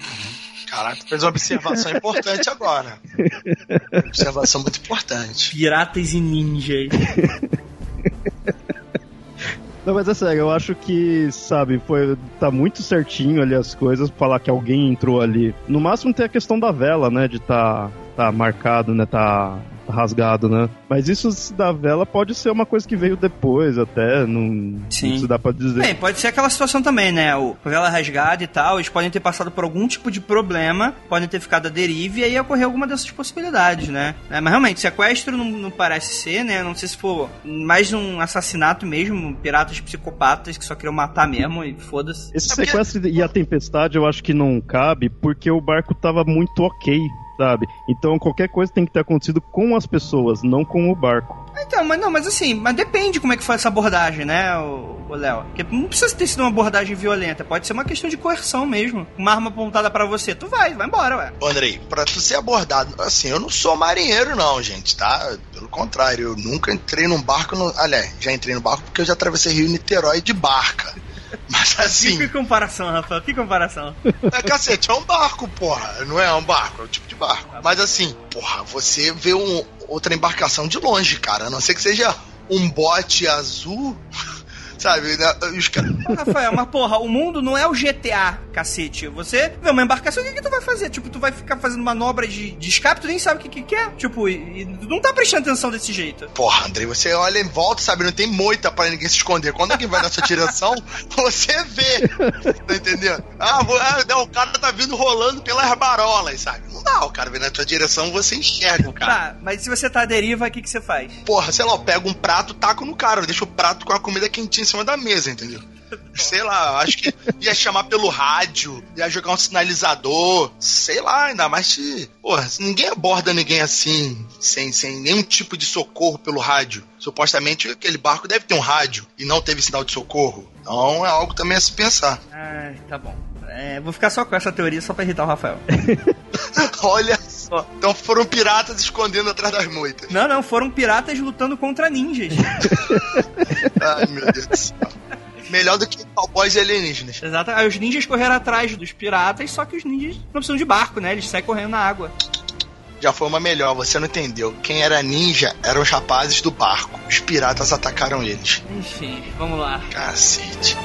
Caraca, tu fez uma observação importante agora. Observação muito importante. Piratas e ninjas. Não, mas é sério, eu acho que, sabe, foi. Tá muito certinho ali as coisas, falar que alguém entrou ali. No máximo tem a questão da vela, né? De tá, tá marcado, né? Tá rasgado, né? Mas isso da vela pode ser uma coisa que veio depois, até. Não, Sim. não dá pra dizer. Bem, pode ser aquela situação também, né? O com ela rasgada e tal, eles podem ter passado por algum tipo de problema, podem ter ficado à deriva e aí ocorrer alguma dessas possibilidades, né? É, mas realmente, sequestro não, não parece ser, né? Não sei se for mais um assassinato mesmo, piratas psicopatas que só queriam matar mesmo e foda-se. Esse É porque- sequestro e a tempestade eu acho que não cabe porque o barco tava muito ok, sabe? Então qualquer coisa tem que ter acontecido com as pessoas, não com o barco. Então, mas não, mas assim, mas depende como é que foi essa abordagem, né, o Léo? Porque não precisa ter sido uma abordagem violenta, pode ser uma questão de coerção mesmo. Uma arma apontada pra você, tu vai, vai embora, ué. Ô, Andrei, pra tu ser abordado, assim, eu não sou marinheiro, não, gente, tá? Pelo contrário, eu nunca entrei num barco. No... Aliás, já entrei no barco porque eu já atravessei Rio Niterói de barca. Mas assim, Que comparação, Rafael, que comparação. é cacete, é um barco, porra. Não é um barco, é um tipo de barco. Mas assim, porra, você vê um, outra embarcação de longe, cara. A não ser que seja um bote azul, sabe? né? Os caras. Rafael, mas porra, o mundo não é o GTA, cacete. Você vê uma embarcação, o que, que tu vai fazer? Tipo, tu vai ficar fazendo manobra de, de escape, tu nem sabe o que, que, que é. Tipo, e, e não tá prestando atenção desse jeito. Porra, Andrei, você olha em volta, sabe? Não tem moita pra ninguém se esconder. Quando alguém vai na sua direção, você vê. Tá entendendo? Ah, vou- ah, não, o cara tá vindo rolando pelas barolas, sabe? Não dá, o cara vem na sua direção, você enxerga o cara. Tá, mas se você tá à deriva, o que, que você faz? Porra, sei lá, eu pego um prato, taco no cara, eu deixo o prato com a comida quentinha cima da mesa, entendeu? Sei lá, acho que ia chamar pelo rádio, ia jogar um sinalizador, sei lá, ainda mais se. Porra, ninguém aborda ninguém assim, sem, sem nenhum tipo de socorro pelo rádio. Supostamente aquele barco deve ter um rádio e não teve sinal de socorro. Então é algo também a se pensar. Ah, tá bom. É, vou ficar só com essa teoria só pra irritar o Rafael. Olha só. Então foram piratas escondendo atrás das moitas. Não, não, foram piratas lutando contra ninjas. Ai, meu Deus do céu. Melhor do que cowboys e alienígenas. Exato. Aí os ninjas correram atrás dos piratas, só que os ninjas não precisam de barco, né? Eles saem correndo na água. Já foi uma melhor, você não entendeu. Quem era ninja eram os rapazes do barco. Os piratas atacaram eles. Enfim, vamos lá. Cacete.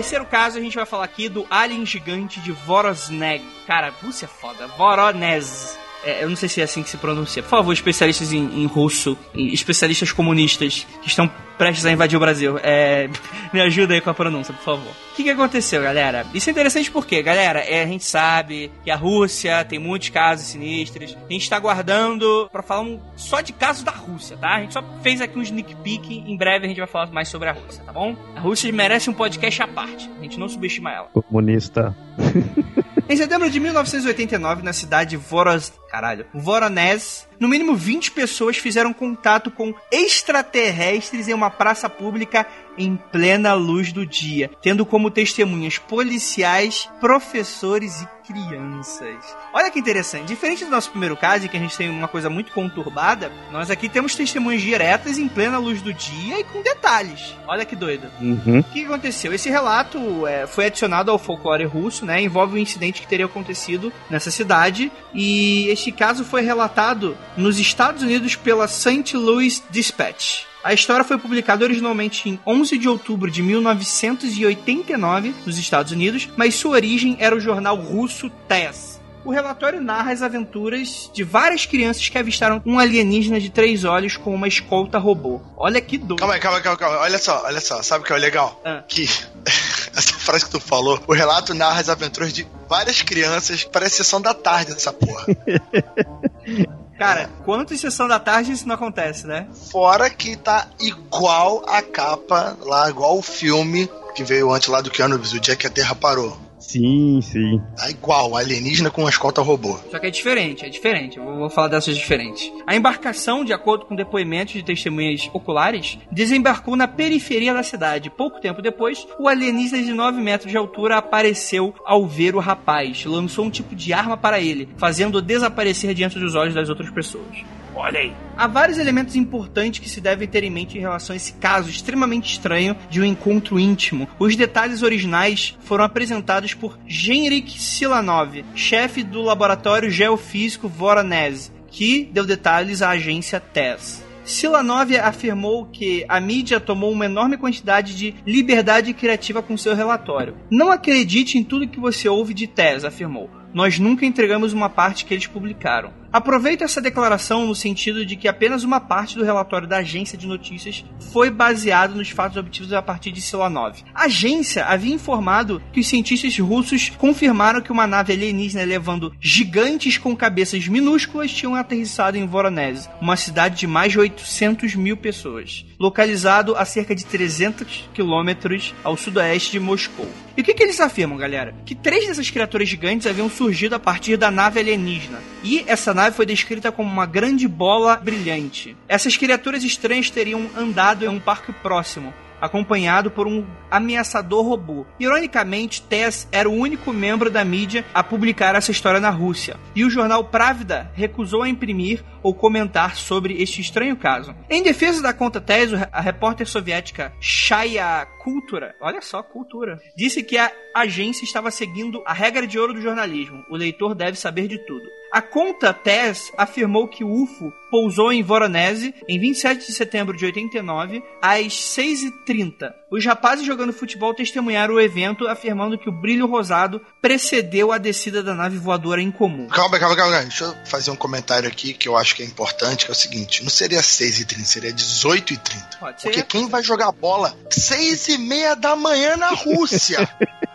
Terceiro caso, a gente vai falar aqui do alien gigante de Vorosneg. Cara, Rússia é foda. Voronezh. É, eu não sei se é assim que se pronuncia. Por favor, especialistas em, em russo, especialistas comunistas que estão prestes a invadir o Brasil, é, me ajuda aí com a pronúncia, por favor. O que, que aconteceu, galera? Isso é interessante porque, galera, é, a gente sabe que a Rússia tem muitos casos sinistros. A gente está guardando para falar um, só de casos da Rússia, tá? A gente só fez aqui um sneak peek. Em breve a gente vai falar mais sobre a Rússia, tá bom? A Rússia merece um podcast à parte. A gente não subestima ela. Comunista. Em setembro de 1989, na cidade de Voros... Caralho. Voronezh, no mínimo 20 pessoas fizeram contato com extraterrestres em uma praça pública em plena luz do dia, tendo como testemunhas policiais, professores e crianças. Olha que interessante. Diferente do nosso primeiro caso, em que a gente tem uma coisa muito conturbada, nós aqui temos testemunhas diretas em plena luz do dia e com detalhes. Olha que doido. Uhum. O que aconteceu? Esse relato é, foi adicionado ao folclore russo, né? Envolve um incidente que teria acontecido nessa cidade. E este caso foi relatado nos Estados Unidos pela St. Louis Dispatch. A história foi publicada originalmente em 11 de outubro de 1989 nos Estados Unidos, mas sua origem era o jornal russo TESS. O relatório narra as aventuras de várias crianças que avistaram um alienígena de três olhos com uma escolta robô. Olha que doido. Calma aí, calma aí, calma calma. Olha só, olha só. Sabe o que é legal? Ah. Que essa frase que tu falou, o relato narra as aventuras de várias crianças. Parece sessão da tarde essa porra. Cara, quanto em sessão da tarde isso não acontece, né? Fora que tá igual a capa lá, igual o filme que veio antes lá do Keanu Reeves, o dia que a Terra parou. Sim, sim. Tá igual, alienígena com uma escolta robô. Só que é diferente, é diferente. Eu vou vou falar dessas diferentes. A embarcação, de acordo com depoimentos de testemunhas oculares, desembarcou na periferia da cidade. Pouco tempo depois, o alienígena de 9 metros de altura apareceu ao ver o rapaz. Lançou um tipo de arma para ele, fazendo-o desaparecer diante dos olhos das outras pessoas. Olha aí. Há vários elementos importantes que se devem ter em mente em relação a esse caso extremamente estranho de um encontro íntimo. Os detalhes originais foram apresentados por Genrik Silanov, chefe do laboratório geofísico Voronezh, que deu detalhes à agência TESS. Silanov afirmou que a mídia tomou uma enorme quantidade de liberdade criativa com seu relatório. Não acredite em tudo que você ouve de TESS, afirmou. Nós nunca entregamos uma parte que eles publicaram. Aproveito essa declaração no sentido de que apenas uma parte do relatório da agência de notícias foi baseado nos fatos obtidos a partir de Silanov. A agência havia informado que os cientistas russos confirmaram que uma nave alienígena levando gigantes com cabeças minúsculas tinham aterrissado em Voronezh, uma cidade de mais de 800 mil pessoas, localizado a cerca de 300 quilômetros ao sudoeste de Moscou. E o que, que eles afirmam, galera? Que três dessas criaturas gigantes haviam surgido a partir da nave alienígena. E essa nave foi descrita como uma grande bola brilhante. Essas criaturas estranhas teriam andado em um parque próximo, acompanhado por um ameaçador robô. Ironicamente, Tess era o único membro da mídia a publicar essa história na Rússia, e o jornal Pravda recusou a imprimir ou comentar sobre este estranho caso. Em defesa da conta Tess, a repórter soviética Shaya Kultura, olha só, cultura, disse que a agência estava seguindo a regra de ouro do jornalismo: o leitor deve saber de tudo. A conta TESS afirmou que o UFO pousou em Voronezh em 27 de setembro de 89, às 6h30. Os rapazes jogando futebol testemunharam o evento, afirmando que o brilho rosado precedeu a descida da nave voadora incomum. Calma, calma, calma. Deixa eu fazer um comentário aqui que eu acho que é importante, que é o seguinte. Não seria 6h30, seria 18h30. Pode ser. Porque quem vai jogar bola 6h30 da manhã na Rússia?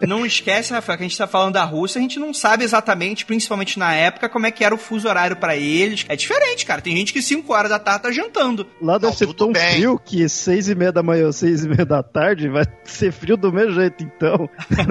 Não esquece, Rafael, que a gente tá falando da Rússia, a gente não sabe exatamente, principalmente na época, como é que era o fuso horário pra eles. É diferente, cara. Tem gente que 5 horas da tarde tá jantando. Lá deve Não, ser tudo tão bem. frio que seis e meia da manhã ou seis e meia da tarde vai ser frio do mesmo jeito, então.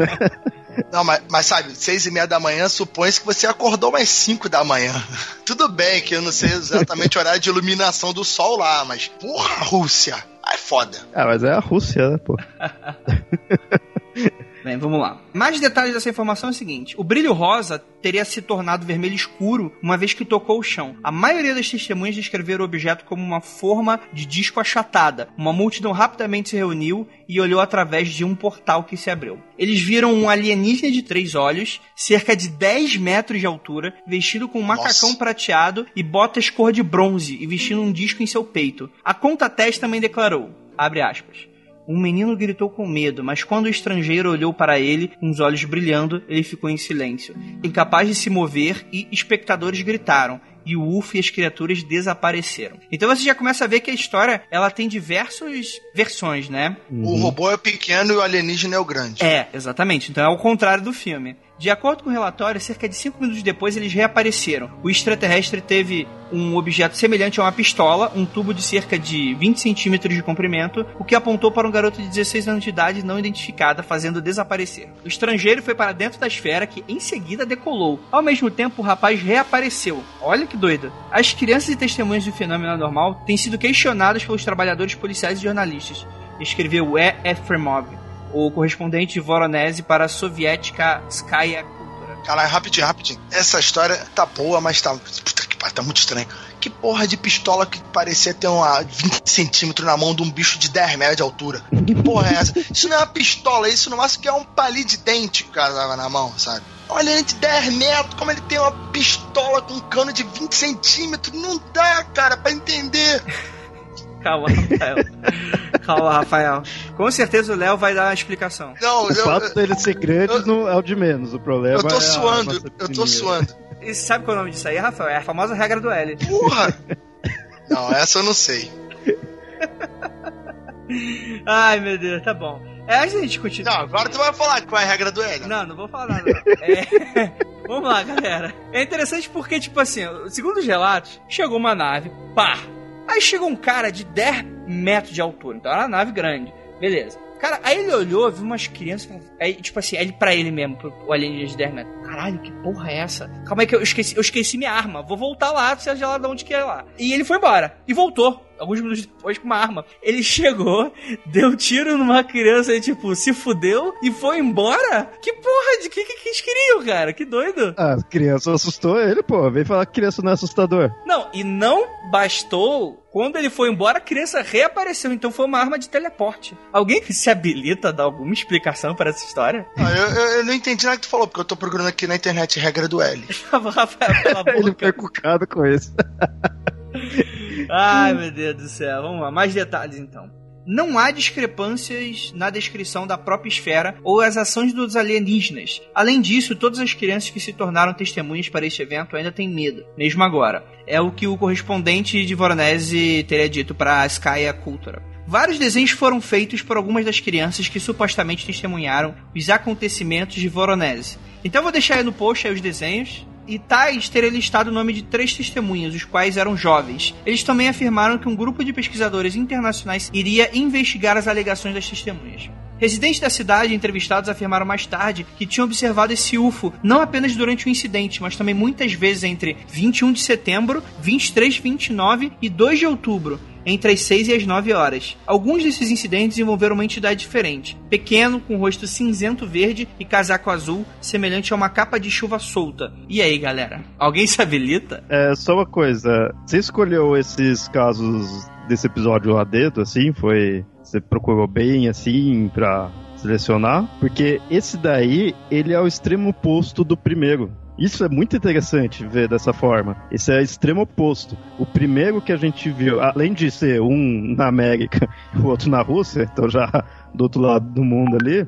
Não, mas, mas sabe, seis e meia da manhã supõe-se que você acordou mais 5 da manhã. Tudo bem que eu não sei exatamente o horário de iluminação do sol lá, mas porra, Rússia. Ai, foda. Ah, mas é a Rússia, né, pô? Bem, vamos lá. Mais detalhes dessa informação é o seguinte: o brilho rosa teria se tornado vermelho escuro uma vez que tocou o chão. A maioria das testemunhas descreveram o objeto como uma forma de disco achatada. Uma multidão rapidamente se reuniu e olhou através de um portal que se abriu. Eles viram um alienígena de três olhos, cerca de 10 metros de altura, vestido com um macacão Nossa. prateado e botas cor de bronze e vestindo um disco em seu peito. A Conta Test também declarou, abre aspas, Um menino gritou com medo, mas quando o estrangeiro olhou para ele, com os olhos brilhando, ele ficou em silêncio, incapaz de se mover e espectadores gritaram e o Wolf e as criaturas desapareceram. Então você já começa a ver que a história ela tem diversas versões, né? O robô é pequeno e o alienígena é o grande. É, exatamente. Então é o contrário do filme. De acordo com o relatório, cerca de 5 minutos depois eles reapareceram. O extraterrestre teve um objeto semelhante a uma pistola, um tubo de cerca de 20 centímetros de comprimento, o que apontou para um garoto de 16 anos de idade não identificada, fazendo desaparecer. O estrangeiro foi para dentro da esfera, que em seguida decolou. Ao mesmo tempo, o rapaz reapareceu. Olha que doido. As crianças e testemunhas do fenômeno anormal têm sido questionadas pelos trabalhadores policiais e jornalistas, escreveu E. Efremov o correspondente de Voronezh para a soviética Skaya Cultura. Caralho, rapidinho, rapidinho. Essa história tá boa, mas tá. Puta que pariu, tá muito estranho. Que porra de pistola que parecia ter uma 20 centímetros na mão de um bicho de 10 metros de altura? Que porra é essa? Isso não é uma pistola, isso no máximo que é um palito de dente que o cara tava na mão, sabe? Olha, ele de 10 metros, como ele tem uma pistola com um cano de 20 centímetros. Não dá, cara, pra entender. Calma, Rafael. Calma, Rafael. Com certeza o Léo vai dar uma explicação. Não, O eu, fato dele ser grande eu- não é o de menos. O problema eu tô é a suando, eu tô suando. E sabe qual é o nome disso aí, Rafael? É a famosa regra do L. Porra! Não, essa eu não sei. Ai, meu Deus, tá bom. É, da gente continuar. Não, agora tu vai falar qual é a regra do L. Não, não vou falar nada. É... Vamos lá, galera. É interessante porque, tipo assim, segundo os relatos, chegou uma nave, pá. Aí chegou um cara de 10 metros de altura. Então era uma nave grande. Beleza. Cara, aí ele olhou, viu umas crianças. Aí, tipo assim, ele pra ele mesmo, pro alienígena de 10 metros. Caralho, que porra é essa? Calma aí que eu esqueci, eu esqueci minha arma. Vou voltar lá, seja lá de onde que é lá. E ele foi embora. E voltou. Alguns minutos depois com uma arma. Ele chegou, deu tiro numa criança e, tipo, se fudeu e foi embora? Que porra de que, que, que eles queriam, cara? Que doido. Ah, a criança assustou ele, pô. Vem falar que criança não é assustador. Não, e não bastou. Quando ele foi embora, a criança reapareceu. Então foi uma arma de teleporte. Alguém que se habilita a dar alguma explicação para essa história? Não, eu, eu- eu não entendi nada que tu falou, porque eu tô procurando aqui na internet regra do L. Rafael, Ele foi cucado com isso. Ai, meu Deus do céu. Vamos lá, mais detalhes então. Não há discrepâncias na descrição da própria esfera ou as ações dos alienígenas. Além disso, todas as crianças que se tornaram testemunhas para este evento ainda têm medo, mesmo agora. É o que o correspondente de Voronezh teria dito para a Skya Cultura. Vários desenhos foram feitos por algumas das crianças que supostamente testemunharam os acontecimentos de Voronezh. Então eu vou deixar aí no post aí os desenhos. E Tais teria listado o nome de três testemunhas, os quais eram jovens. Eles também afirmaram que um grupo de pesquisadores internacionais iria investigar as alegações das testemunhas. Residentes da cidade entrevistados afirmaram mais tarde que tinham observado esse UFO não apenas durante o incidente, mas também muitas vezes entre 21 de setembro, 23, 29 e 2 de outubro, entre as 6 e as 9 horas. Alguns desses incidentes envolveram uma entidade diferente, pequeno, com rosto cinzento verde e casaco azul, semelhante a uma capa de chuva solta. E aí, galera? Alguém se habilita? É, só uma coisa. Você escolheu esses casos desse episódio a dedo, assim? Foi. Você procurou bem, assim, pra selecionar? Porque esse daí, ele é o extremo oposto do primeiro. Isso é muito interessante ver dessa forma. Esse é o extremo oposto. O primeiro que a gente viu, além de ser um na América e o outro na Rússia, então já do outro lado do mundo ali,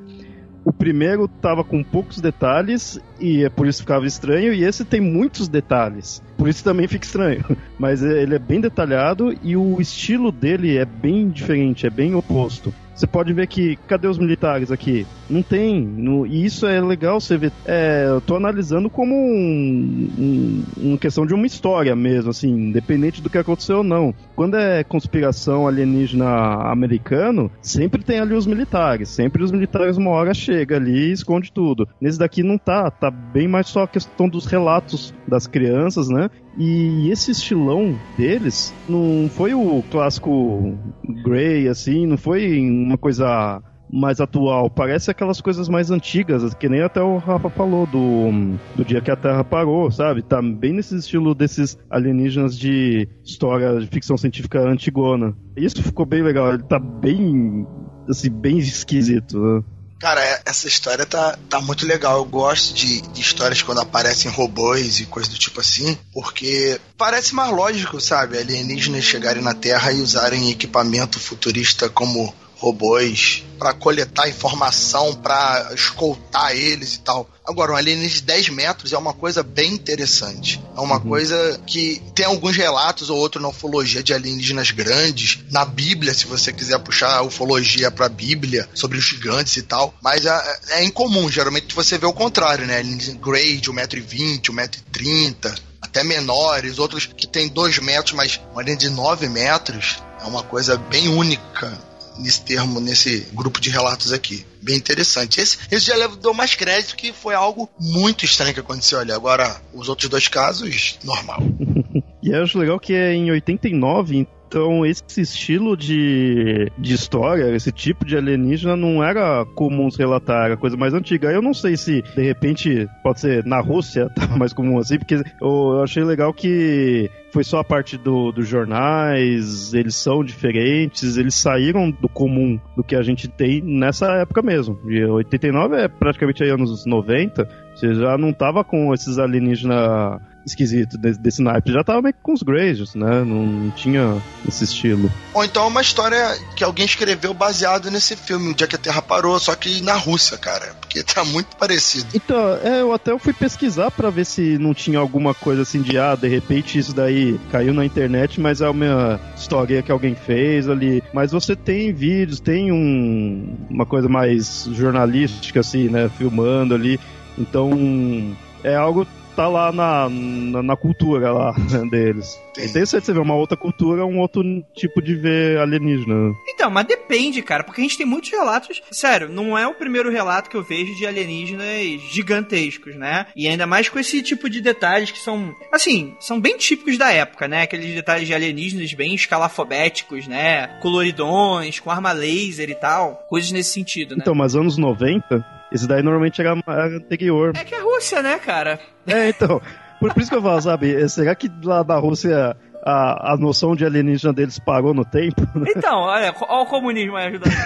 o primeiro tava com poucos detalhes e é por isso ficava estranho, e esse tem muitos detalhes. Por isso também fica estranho. Mas ele é bem detalhado e o estilo dele é bem diferente, é bem oposto. Você pode ver que, cadê os militares aqui? Não tem. No, e isso é legal você ver. É, eu tô analisando como um, um, uma questão de uma história mesmo, assim, independente do que aconteceu ou não. Quando é conspiração alienígena americano, sempre tem ali os militares. Sempre os militares uma hora chega ali e esconde tudo. Nesse daqui não tá, tá bem mais só a questão dos relatos das crianças, né? E esse estilão deles não foi o clássico Grey, assim, não foi uma coisa mais atual. Parece aquelas coisas mais antigas, que nem até o Rafa falou, do, do dia que a Terra parou, sabe? Tá bem nesse estilo desses alienígenas de história de ficção científica antigona. Isso ficou bem legal, ele tá bem, assim, bem esquisito, né? Cara, é- essa história tá, tá muito legal. Eu gosto de, de histórias quando aparecem robôs e coisa do tipo assim, porque parece mais lógico, sabe? Alienígenas chegarem na Terra e usarem equipamento futurista como robôs para coletar informação, para escoltar eles e tal. Agora, um alienígena de 10 metros é uma coisa bem interessante. É uma uhum. coisa que tem alguns relatos ou outro na ufologia de alienígenas grandes. Na Bíblia, se você quiser puxar a ufologia pra Bíblia, sobre os gigantes e tal. Mas é, é incomum, geralmente você vê o contrário, né? Alienígena grade, 1,20m, 1,30m até menores, outros que tem 2 metros, mas uma de 9 metros é uma coisa bem única nesse termo, nesse grupo de relatos aqui. Bem interessante. Esse, esse já deu mais crédito que foi algo muito estranho que aconteceu ali. Agora, os outros dois casos, normal. e eu acho legal que é em 89, então, esse estilo de, de história, esse tipo de alienígena não era comum se relatar, era coisa mais antiga. Eu não sei se, de repente, pode ser na Rússia, tá mais comum assim, porque eu, achei legal que foi só a parte do, dos jornais, eles são diferentes, eles saíram do comum do que a gente tem nessa época mesmo. E 89 é praticamente aí anos 90, você já não tava com esses alienígenas esquisito desse, desse naipe. Já tava meio que com os Greyjoys, né? Não, não, tinha esse estilo. Ou então uma história que alguém escreveu baseado nesse filme, o dia que a Terra parou, só que na Rússia, cara. Porque tá muito parecido. Então, é, eu até fui pesquisar para ver se não tinha alguma coisa assim de, ah, de repente isso daí caiu na internet, mas é uma história que alguém fez ali. Mas você tem vídeos, tem um, uma coisa mais jornalística, assim, né? Filmando ali. Então, é algo tá lá na, na, na cultura lá deles. Tem. Interessante você ver uma outra cultura, um outro tipo de ver alienígena. Então, mas depende, cara, porque a gente tem muitos relatos. Sério, não é o primeiro relato que eu vejo de alienígenas gigantescos, né? E ainda mais com esse tipo de detalhes que são, assim, são bem típicos da época, né? Aqueles detalhes de alienígenas bem escalafobéticos, né? Coloridões, com arma laser e tal. Coisas nesse sentido, né? Então, mas anos 90 esse daí normalmente era, era anterior. É que é Rússia, né, cara? É, então. Por, por isso que eu falo, sabe? Será que lá na Rússia a, a noção de alienígena deles parou no tempo? Então, olha, olha o comunismo aí ajudando.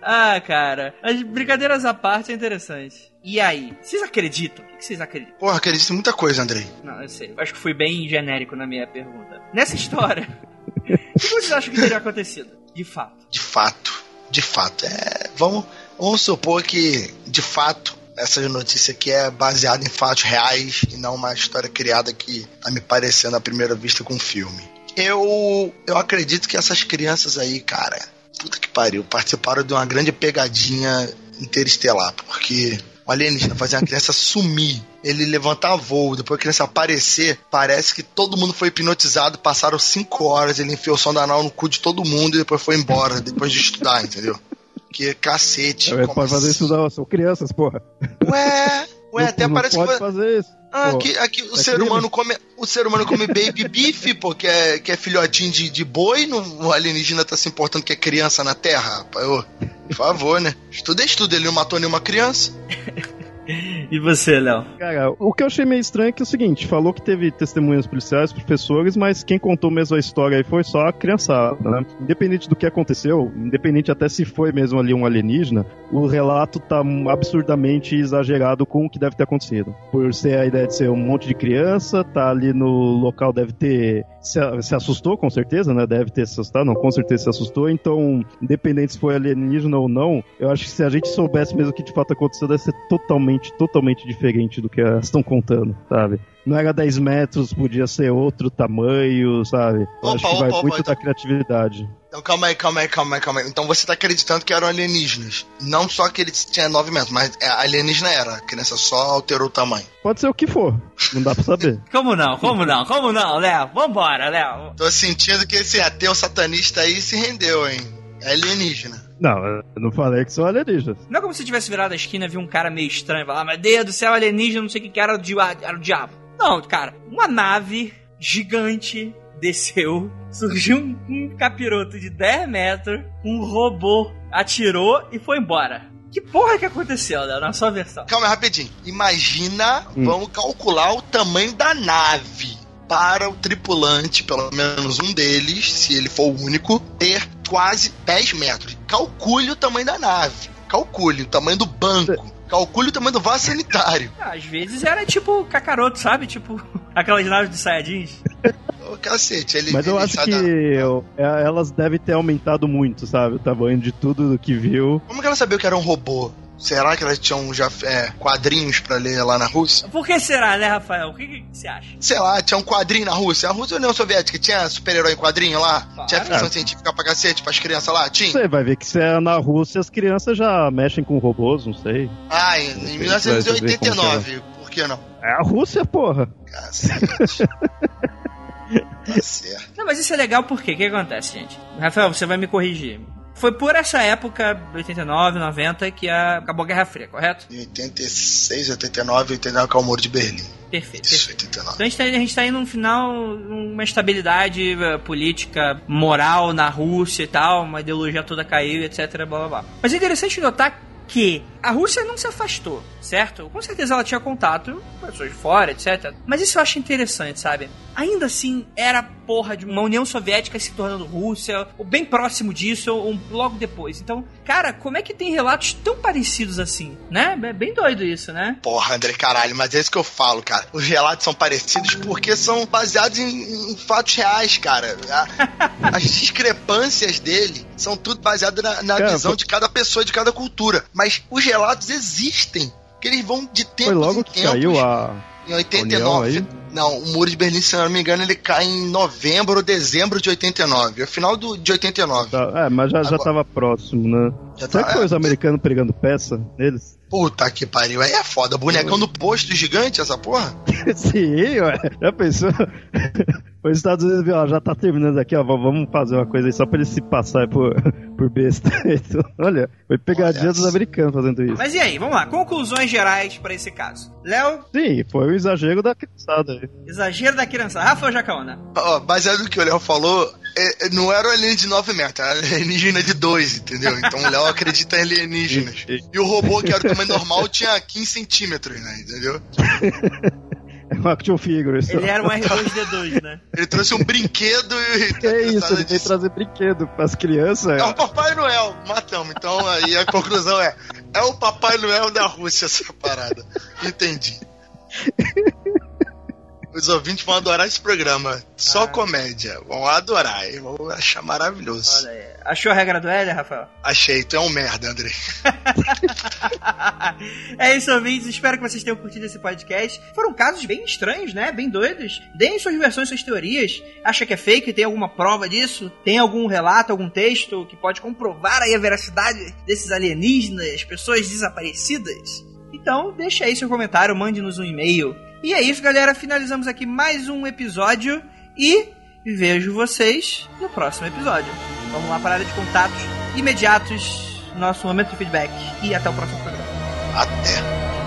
ah, cara. As brincadeiras à parte é interessante. E aí? Vocês acreditam? O que vocês acreditam? Porra, acredito em muita coisa, Andrei. Não, eu sei. Acho que fui bem genérico na minha pergunta. Nessa história, o que vocês acham que teria acontecido? De fato. De fato de fato. É, vamos, vamos supor que, de fato, essa notícia aqui é baseada em fatos reais e não uma história criada que tá me parecendo à primeira vista com um filme. Eu, eu acredito que essas crianças aí, cara, puta que pariu, participaram de uma grande pegadinha interestelar, porque o alienígena fazer uma criança sumir, ele levantar voo, depois a criança aparecer, parece que todo mundo foi hipnotizado, passaram cinco horas, ele enfiou o som da anal no cu de todo mundo e depois foi embora, depois de estudar, entendeu? Que cacete. É, pode fazer assim? isso não, são crianças, porra. Ué, ué, não, até não parece pode que. fazer isso. Ah, aqui, aqui o é ser crime? humano come. O ser humano come baby beef, pô, que é, que é filhotinho de, de boi, no, o alienígena tá se importando que é criança na Terra, rapaz. Ô, por favor, né? Estudo é estudo, ele não matou nenhuma criança. E você, Léo? Cara, o que eu achei meio estranho é que é o seguinte: falou que teve testemunhas policiais, professores, mas quem contou mesmo a história aí foi só a criançada, né? Independente do que aconteceu, independente até se foi mesmo ali um alienígena, o relato tá absurdamente exagerado com o que deve ter acontecido. Por ser a ideia de ser um monte de criança, tá ali no local, deve ter se, se, assustou, com certeza, né? Deve ter se assustado, não, com certeza se assustou. Então, independente se foi alienígena ou não, eu acho que se a gente soubesse mesmo o que de fato aconteceu, deve ser totalmente, totalmente diferente do que elas estão contando, sabe? Não era 10 metros, podia ser outro tamanho, sabe? Opa, acho que opa, vai opa, muito então... da criatividade. Então calma aí, calma aí, calma aí, calma aí. Então você tá acreditando que eram alienígenas. Não só que ele tinha 9 metros, mas é, alienígena era. A criança só alterou o tamanho. Pode ser o que for. Não dá pra saber. como não? Como não? Como não, Léo? Vambora, Léo. Tô sentindo que esse ateu satanista aí se rendeu, hein? É alienígena. Não, eu não falei que são alienígenas. Não é como se tivesse virado a esquina e viu um cara meio estranho e falar, ah, mas Deus do céu, alienígena, não sei o que, que era, era o diabo. Não, cara, uma nave gigante desceu, surgiu um, um capiroto de 10 metros, um robô atirou e foi embora. Que porra que aconteceu, Léo, na sua versão? Calma rapidinho. Imagina, hum. vamos calcular o tamanho da nave para o tripulante, pelo menos um deles, se ele for o único, ter quase 10 metros. Calcule o tamanho da nave. Calcule o tamanho do banco. Calcule o tamanho do vaso sanitário. Ah, às vezes era tipo cacaroto, sabe? Tipo aquelas naves de Saiyajins. Ô, cacete, ele. Mas eu ele acho que eu- é, elas devem ter aumentado muito, sabe? O tamanho de tudo que viu. Como que ela sabia que era um robô? Será que elas tinham já é, quadrinhos pra ler lá na Rússia? Por que será, né, Rafael? O que, você acha? Sei lá, tinha um quadrinho na Rússia. A Rússia é a União Soviética tinha super-herói em quadrinho lá? Claro. Tinha ficção É. científica pra cacete, pras crianças lá? Tinha? Você vai ver que se é na Rússia, as crianças já mexem com robôs, não sei. Ah, em, em Vai ver como 1989. Por que não? É a Rússia, porra. Cacete. tá certo. Não, mas isso é legal porque o que acontece, gente? Rafael, você vai me corrigir. Foi por essa época, 89, 90, que a- acabou a Guerra Fria, correto? Em 86, 89, 89 que é o Muro de Berlim. Perfeito. Isso, perfeito. 89. Então a gente, tá, a gente tá indo num final, uma estabilidade eh, política, moral na Rússia e tal, uma ideologia toda caiu, etc, blá blá blá. Mas é interessante notar que a Rússia não se afastou, certo? Com certeza ela tinha contato com pessoas de fora, etc. Mas isso eu acho interessante, sabe? Ainda assim, era porra de uma União Soviética se tornando Rússia, ou bem próximo disso, ou um- logo depois. Então, cara, como é que tem relatos tão parecidos assim, né? É bem doido isso, né? Porra, André, caralho, mas é isso que eu falo, cara. Os relatos são parecidos porque são baseados em, em fatos reais, cara. A- as discrepâncias dele são tudo baseado na, na Cara, visão de cada pessoa, de cada cultura. Mas os relatos existem. Que eles vão de tempos Foi logo em que tempos. caiu a. Em 89. Não, o Muro de Berlim, se eu não me engano, ele cai em novembro ou dezembro de 89. É o final do, de 89. tá- É, mas já, já Agora- tava próximo, né? Já Será tá- que foi é. os americanos pregando peça neles? Puta que pariu. Aí é foda. Bonecão do posto gigante, essa porra? Sim, ué. Já pensou? Os Estados Unidos viu, ó, já tá terminando aqui, ó. Vamos fazer uma coisa aí só pra ele se passar por, por besta. Então, olha, foi pegadinha Olha dos americanos fazendo isso. Mas e aí, vamos lá, conclusões gerais pra esse caso. Léo, Sim, foi o exagero da criançada aí. exagero da criança. Rafa Jacaona. Ó, baseado no que o Léo falou, é- é- não era o alienígena de 9 metros, era alienígena de 2, entendeu? Então o Léo acredita em alienígenas. E o robô, que era o tamanho normal, tinha 15 centímetros, né? Entendeu? É um action figure. Isso. Ele era um R2D2, né? Ele trouxe um brinquedo e. Que é isso, ele veio trazer brinquedo pras crianças. É o Papai Noel, matamos. Então aí a conclusão é: é o Papai Noel da Rússia essa parada. Entendi. Os ouvintes vão adorar esse programa. Só Ah. comédia. Vão adorar, hein? Vão achar maravilhoso. Achou a regra do L, Rafael? Achei, tu é um merda, André. é isso, ouvintes. Espero que vocês tenham curtido esse podcast. Foram casos bem estranhos, né? Bem doidos. Deem suas versões, suas teorias. Acha que é fake? Tem alguma prova disso? Tem algum relato, algum texto que pode comprovar aí a veracidade desses alienígenas, pessoas desaparecidas? Então, deixa aí seu comentário, mande-nos um e-mail. E é isso, galera. Finalizamos aqui mais um episódio e vejo vocês no próximo episódio. Vamos lá para a área de contatos imediatos, nosso momento de feedback. E até o próximo programa. Até.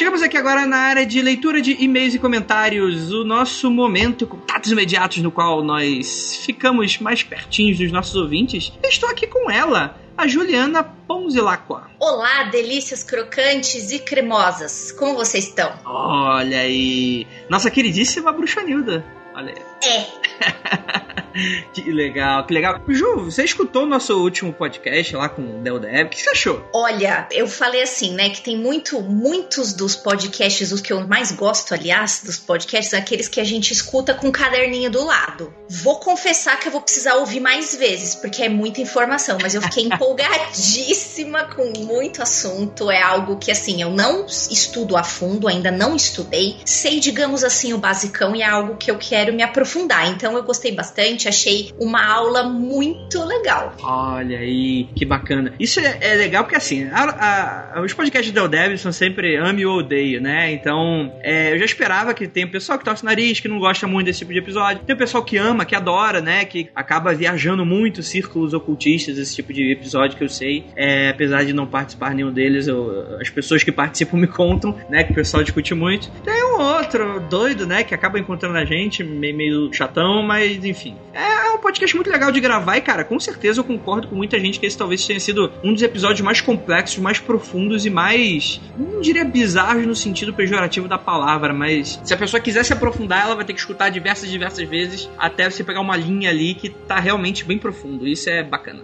Chegamos aqui agora na área de leitura de e-mails e comentários, o nosso momento contatos imediatos no qual nós ficamos mais pertinhos dos nossos ouvintes. Estou aqui com ela, a Juliana Ponzilacqua. Olá, delícias crocantes e cremosas. Como vocês estão? Olha aí, nossa queridíssima Bruxanilda. Olha aí. É, que legal, que legal. Ju, você escutou o nosso último podcast lá com o Del Deb? O que você achou? olha, eu falei assim, né, que tem muito, muitos dos podcasts, os que eu mais gosto, aliás, dos podcasts, aqueles que a gente escuta com um caderninho do lado. Vou confessar que eu vou precisar ouvir mais vezes, porque é muita informação, mas eu fiquei empolgadíssima com muito assunto. É algo que, assim, eu não estudo a fundo, ainda não estudei. Sei, digamos assim, o basicão e é algo que eu quero me aprofundar. Então eu gostei bastante. Achei uma aula muito legal. Olha aí, que bacana. Isso é, é legal porque assim, a, a, os podcasts da Dev são sempre ame ou odeio, né? Então, é, eu já esperava que tem o pessoal que torce o nariz, que não gosta muito desse tipo de episódio. Tem o pessoal que ama, que adora, né? Que acaba viajando muito círculos ocultistas, esse tipo de episódio que eu sei. É, apesar de não participar nenhum deles, eu, as pessoas que participam me contam, né? Que o pessoal discute muito. Tem um outro doido, né? Que acaba encontrando a gente, meio, meio chatão, mas enfim. É, é um podcast muito legal de gravar e, cara, com certeza eu concordo com muita gente que esse talvez tenha sido um dos episódios mais complexos, mais profundos e mais. Não diria bizarros no sentido pejorativo da palavra, mas se a pessoa quiser se aprofundar, ela vai ter que escutar diversas, diversas vezes até você pegar uma linha ali que tá realmente bem profundo. Isso é bacana.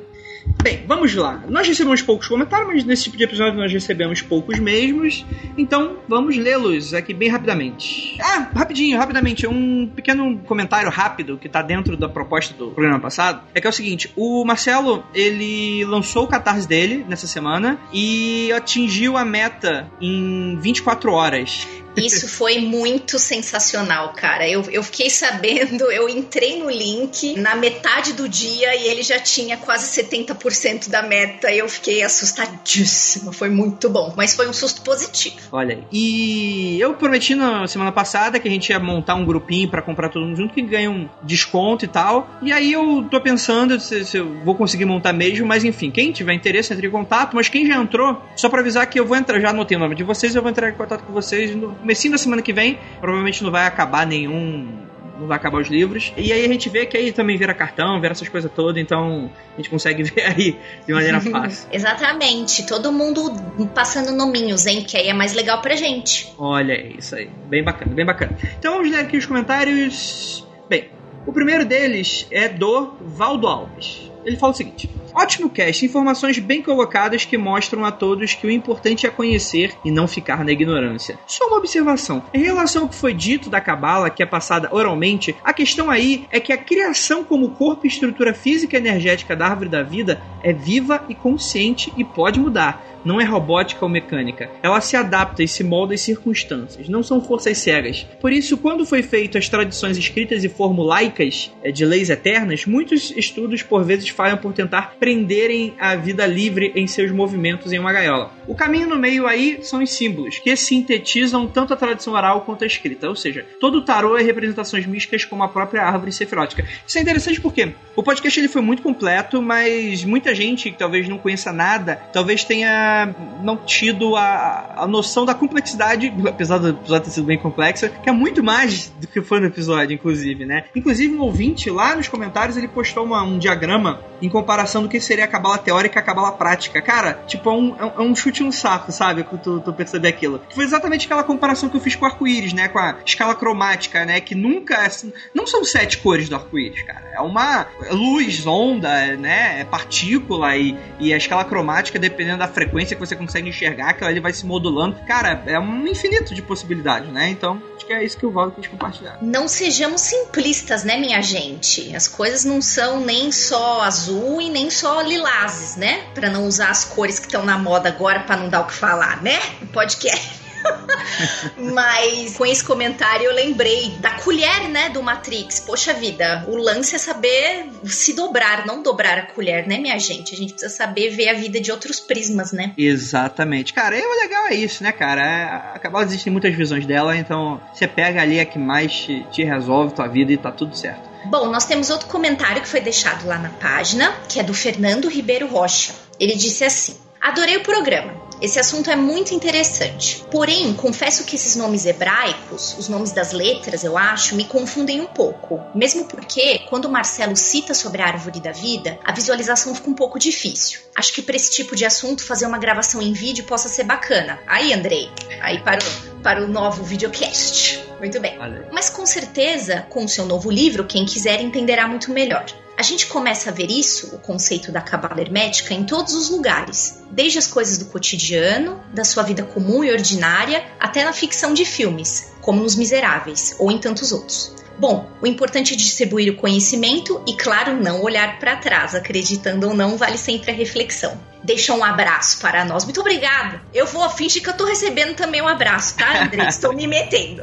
Bem, vamos lá. Nós recebemos poucos comentários, mas nesse tipo de episódio nós recebemos poucos mesmos. Então vamos lê-los aqui bem rapidamente. Ah, rapidinho, rapidamente. Um pequeno comentário rápido que tá dentro da proposta do programa passado. É que é o seguinte: o Marcelo, ele lançou o catarse dele nessa semana e atingiu a meta em 24 horas. Isso foi muito sensacional, cara. Eu, eu fiquei sabendo, eu entrei no link na metade do dia e ele já tinha quase 70% da meta. E eu fiquei assustadíssima. Foi muito bom, mas foi um susto positivo. Olha aí. E eu prometi na semana passada que a gente ia montar um grupinho para comprar todo mundo junto que ganha um desconto e tal. E aí eu tô pensando se, se, eu vou conseguir montar mesmo, mas enfim, quem tiver interesse, entre em contato. Mas quem já entrou, só para avisar que eu vou entrar, já anotei o nome de vocês, eu vou entrar em contato com vocês no comecinho da semana que vem. Provavelmente não vai acabar nenhum não vai acabar os livros. E aí a gente vê que aí também vira cartão, vira essas coisas todas, então a gente consegue ver aí de maneira fácil. Exatamente. Todo mundo passando nominhos, hein? Que aí é mais legal pra gente. Olha, é isso aí. Bem bacana, bem bacana. Então vamos ler aqui os comentários. Bem, o primeiro deles é do Valdo Alves. Ele fala o seguinte: Ótimo cast, informações bem colocadas que mostram a todos que o importante é conhecer e não ficar na ignorância. Só uma observação: em relação ao que foi dito da Cabala, que é passada oralmente, a questão aí é que a criação como corpo e estrutura física e energética da árvore da vida é viva e consciente e pode mudar não é robótica ou mecânica. Ela se adapta e se molda às circunstâncias, não são forças cegas. Por isso, quando foi feito as tradições escritas e formulaicas eh, de leis eternas, muitos estudos por vezes falham por tentar prenderem a vida livre em seus movimentos em uma gaiola. O caminho no meio aí são os símbolos, que sintetizam tanto a tradição oral quanto a escrita, ou seja, todo o tarô é representações místicas como a própria árvore sefirótica. Isso é interessante porque o podcast ele foi muito completo, mas muita gente que talvez não conheça nada, talvez tenha não tido a, a noção da complexidade, apesar do episódio ter sido bem complexo, que é muito mais do que foi no episódio, inclusive, né? Inclusive, um ouvinte lá nos comentários ele postou uma, um diagrama em comparação do que seria a cabala teórica e a cabala prática. Cara, tipo, é um, é um chute no saco, sabe? Que tu, tu perceber aquilo. Foi exatamente aquela comparação que eu fiz com o arco-íris, né? Com a escala cromática, né? Que nunca. É não são sete cores do arco-íris, cara. É uma luz, onda, né? É partícula e, e a escala cromática, dependendo da frequência que você consegue enxergar, que ele vai se modulando. Cara, é um infinito de possibilidades, né? Então, acho que é isso que o Valdo quis compartilhar. Não sejamos simplistas, né, minha gente? As coisas não são nem só azul e nem só lilazes, né? Para não usar as cores que estão na moda agora para não dar o que falar, né? Podcast. Mas com esse comentário eu lembrei da colher, né, do Matrix. Poxa vida, o lance é saber se dobrar, não dobrar a colher, né, minha gente? A gente precisa saber ver a vida de outros prismas, né? Exatamente. Cara, e o legal é isso, né, cara? É, a Cabala existem muitas visões dela, então você pega ali a que mais te, te resolve tua vida e tá tudo certo. Bom, nós temos outro comentário que foi deixado lá na página, que é do Fernando Ribeiro Rocha. Ele disse assim: Adorei o programa. Esse assunto é muito interessante. Porém, confesso que esses nomes hebraicos, os nomes das letras, eu acho, me confundem um pouco. Mesmo porque, quando Marcelo cita sobre a árvore da vida, a visualização fica um pouco difícil. Acho que para esse tipo de assunto, fazer uma gravação em vídeo possa ser bacana. Aí, Andrei, aí para o, para o novo videocast. Muito bem. Mas com certeza, com o seu novo livro, quem quiser entenderá muito melhor. A gente começa a ver isso, o conceito da cabala hermética, em todos os lugares, desde as coisas do cotidiano, da sua vida comum e ordinária, até na ficção de filmes, como nos Miseráveis ou em tantos outros. Bom, o importante é distribuir o conhecimento e, claro, não olhar para trás, acreditando ou não, vale sempre a reflexão. Deixa um abraço para nós. Muito obrigado. Eu vou fingir que eu tô recebendo também um abraço, tá, André? Estou me metendo.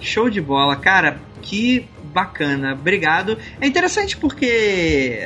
Show de bola, cara. Que bacana, obrigado. É interessante porque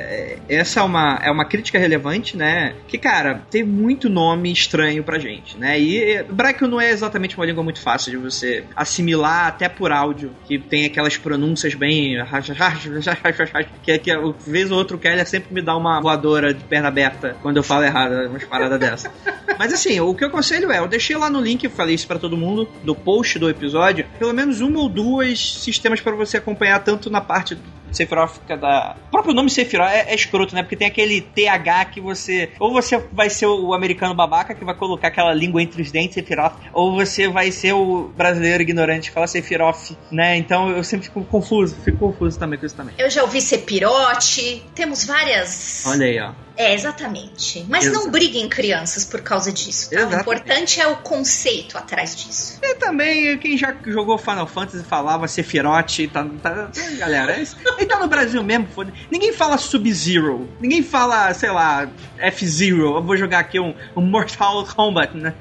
essa é uma, é uma crítica relevante, né? Que, cara, tem muito nome estranho pra gente, né? E hebraico não é exatamente uma língua muito fácil de você assimilar até por áudio, que tem aquelas pronúncias bem. que, é que vez ou outro o Kelly sempre me dá uma voadora de perna aberta quando eu falo errado, umas paradas dessa. Mas assim, o que eu aconselho é, eu deixei lá no link, eu falei isso para todo mundo, do post do episódio, pelo menos uma ou duas sistemas para você acompanhar tanto na parte Sephiroth da. O próprio nome Sephiroth é, é escroto, né? Porque tem aquele TH que você. Ou você vai ser o americano babaca que vai colocar aquela língua entre os dentes, Sephiroth, ou você vai ser o brasileiro ignorante que fala Sephiroth, né? Então eu sempre fico confuso, fico confuso também com isso também. Eu já ouvi Sepirote, temos várias. Olha aí, ó. É, exatamente. Mas Exato. não briguem crianças por causa disso. Tá? O importante é o conceito atrás disso. E também, quem já jogou Final Fantasy falava Sephiroth, tá, tá, tá galera, é isso. Ele tá no Brasil mesmo, foda Ninguém fala Sub-Zero, ninguém fala, sei lá, F-Zero, eu vou jogar aqui um, um Mortal Kombat, né?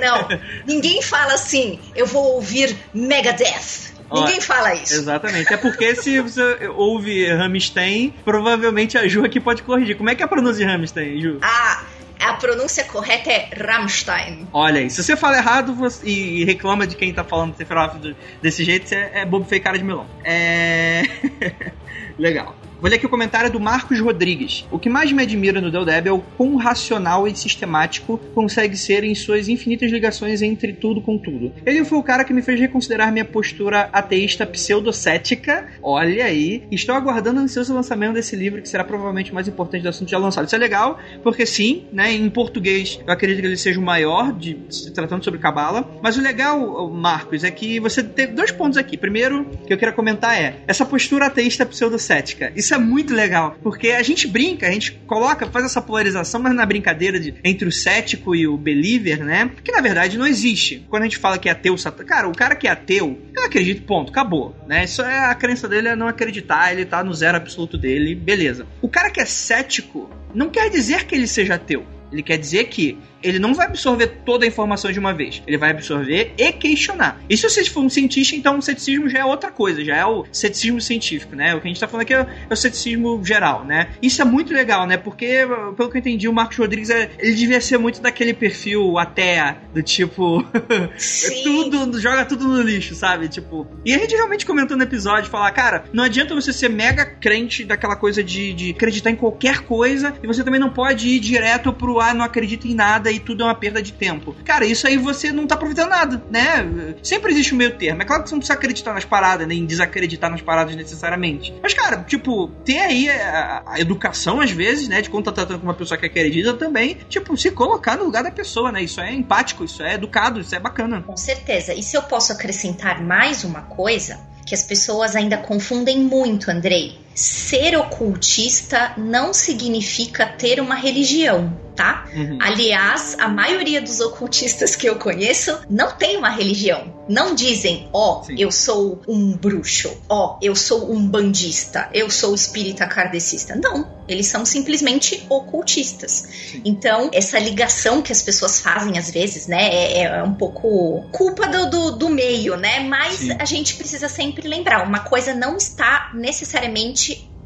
Não, ninguém fala assim, eu vou ouvir Megadeth. Ninguém fala isso. Exatamente, é porque se você ouve Rammstein, provavelmente a Ju aqui pode corrigir. Como é que é a pronúncia de Rammstein, Ju? Ah, a pronúncia correta é Rammstein. Olha aí, se você fala errado você- e reclama de quem tá falando desse jeito, você é bobo feio cara de melão. É. Legal. Vou ler aqui o comentário do Marcos Rodrigues. O que mais me admira no Del Deb é o quão racional e sistemático consegue ser em suas infinitas ligações entre tudo com tudo. Ele foi o cara que me fez reconsiderar minha postura ateísta pseudocética. Olha aí. Estou aguardando ansioso o lançamento desse livro, que será provavelmente o mais importante do assunto já lançado. Isso é legal, porque sim, né? Em português, eu acredito que ele seja o maior, de, se tratando sobre Cabala. Mas o legal, Marcos, é que você tem dois pontos aqui. Primeiro, que eu quero comentar é essa postura ateísta pseudocética. Isso é muito legal, porque a gente brinca, a gente coloca, faz essa polarização, mas na brincadeira de, entre o cético e o believer, né? Que na verdade não existe. Quando a gente fala que é ateu, cara, o cara que é ateu, eu acredito, ponto, acabou, né? Isso é a crença dele é não acreditar, ele tá no zero absoluto dele, beleza. O cara que é cético não quer dizer que ele seja ateu. Ele quer dizer que ele não vai absorver toda a informação de uma vez. Ele vai absorver e questionar. E se você for um cientista, então o ceticismo já é outra coisa, já é o ceticismo científico, né? O que a gente tá falando aqui é o, é o ceticismo geral, né? Isso é muito legal, né? Porque, pelo que eu entendi, o Marcos Rodrigues, é- ele devia ser muito daquele perfil até, do tipo... Tudo, joga tudo no lixo, sabe? Tipo... E a gente realmente comentou no episódio, falar, cara, não adianta você ser mega crente daquela coisa de, de acreditar em qualquer coisa, e você também não pode ir direto pro, ah, não acredito em nada e tudo é uma perda de tempo. Cara, isso aí você não tá aproveitando nada, né? Sempre existe um meio termo. É claro que você não precisa acreditar nas paradas, nem desacreditar nas paradas necessariamente. Mas, cara, tipo, tem aí a, a educação, às vezes, né? De quando tá tratando com uma pessoa que acredita também, tipo, se colocar no lugar da pessoa, né? Isso é empático, isso é educado, isso é bacana. Com certeza. E se eu posso acrescentar mais uma coisa, que as pessoas ainda confundem muito, Andrei. Ser ocultista não significa ter uma religião, tá? Uhum. Aliás, a maioria dos ocultistas que eu conheço não tem uma religião. Não dizem, ó, Sim. eu sou um bruxo, ó, eu sou um bandista, eu sou espírita kardecista. Não, eles são simplesmente ocultistas. Então, essa ligação que as pessoas fazem às vezes, né, é, é um pouco culpa do, do, do meio, né? Mas Sim. a gente precisa sempre lembrar, uma coisa não está necessariamente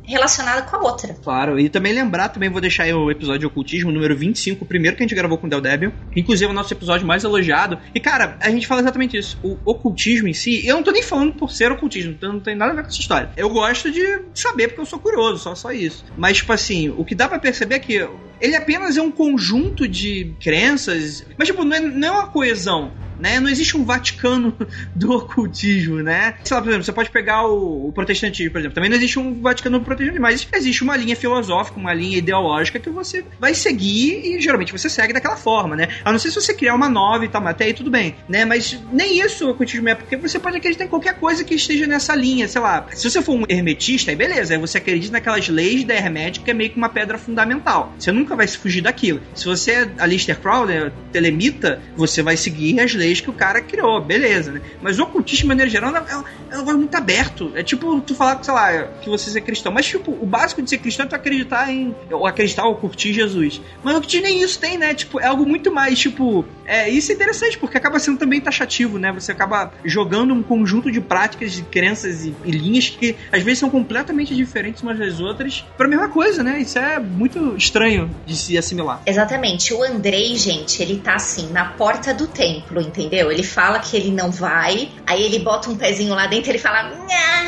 relacionada com a outra. Claro, e também lembrar, também vou deixar o episódio de ocultismo, número 25, o primeiro que a gente gravou com o Del Débil. Inclusive o nosso episódio mais elogiado. E, cara, a gente fala exatamente isso. O ocultismo em si, eu não tô nem falando por ser ocultismo, então não tem nada a ver com essa história. Eu gosto de saber porque eu sou curioso, só, só isso. Mas, tipo assim, o que dá pra perceber é que ele apenas é um conjunto de crenças, mas, tipo, não é, não é uma coesão. Né? Não existe um Vaticano do ocultismo, né? Sei lá, por exemplo, você pode pegar o, o protestantismo, por exemplo. Também não existe um Vaticano do protestantismo, mas existe uma linha filosófica, uma linha ideológica que você vai seguir e geralmente você segue daquela forma, né? A não ser se você criar uma nova e tal, mas até aí tudo bem, né? Mas nem isso o ocultismo é, porque você pode acreditar em qualquer coisa que esteja nessa linha, sei lá. Se você for um hermetista, aí beleza, aí você acredita naquelas leis da hermética que é meio que uma pedra fundamental. Você nunca vai se fugir daquilo. Se você é a Lister Crowley, telemita, você vai seguir as leis leis que o cara criou, beleza, né? Mas o ocultismo, de maneira geral, é, é um negócio muito aberto. É tipo tu falar, sei lá, que você é cristão. Mas, tipo, o básico de ser cristão é tu acreditar em. Ou acreditar ou curtir Jesus. Mas o ocultismo nem isso tem, né? Tipo, é algo muito mais, tipo. É, isso é interessante, porque acaba sendo também taxativo, né? Você acaba jogando um conjunto de práticas, de crenças e, e linhas que às vezes são completamente diferentes umas das outras pra mesma coisa, né? Isso é muito estranho de se assimilar. Exatamente. O Andrei, gente, ele tá assim, na porta do templo, entendeu? Ele fala que ele não vai, aí ele bota um pezinho lá dentro e ele fala,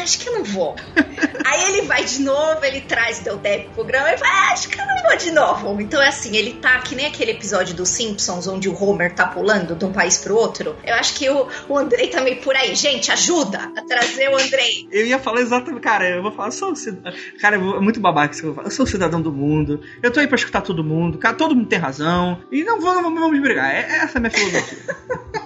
acho que eu não vou. aí ele vai de novo, ele traz o Del Deb pro programa e fala, ah, acho que eu não vou de novo. Então é assim, ele tá que nem aquele episódio dos Simpsons onde o Homer tá pulando de um país pro outro. Eu acho que o, o Andrei tá meio por aí. Gente, ajuda a trazer o Andrei. Eu ia falar exatamente, cara, eu vou falar, eu sou um cidadão. Cara, é muito babaca isso que eu vou falar. Eu sou um cidadão do mundo, eu tô aí pra escutar todo mundo, cara, todo mundo tem razão. E não vamos, não vamos brigar. É, essa é a minha filosofia.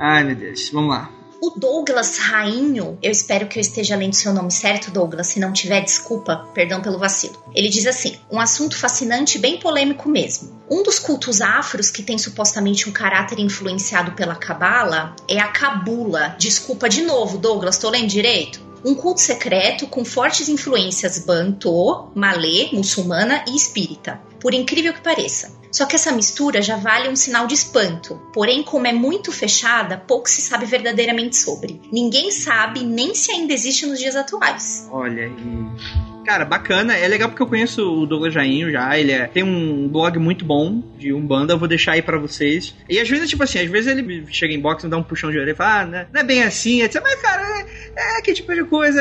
Ai, meu Deus, vamos lá. O Douglas Rainho, eu espero que eu esteja lendo seu nome certo, Douglas. Se não tiver, desculpa, perdão pelo vacilo. Ele diz assim: um assunto fascinante, bem polêmico mesmo. Um dos cultos afros que tem supostamente um caráter influenciado pela cabala é a cabula. Desculpa de novo, Douglas, tô lendo direito? um culto secreto com fortes influências banto, malê, muçulmana e espírita. Por incrível que pareça. Só que essa mistura já vale um sinal de espanto. Porém, como é muito fechada, pouco se sabe verdadeiramente sobre. Ninguém sabe nem se ainda existe nos dias atuais. Olha aí. Cara, bacana. É legal porque eu conheço o Douglas Jainho já. Ele é, tem um blog muito bom de Umbanda. Eu vou deixar aí pra vocês. E às vezes, tipo assim, às vezes ele chega em box e dá um puxão de orelha e fala, ah, né, não é bem assim, etc. Mas, cara, é, é que tipo de coisa.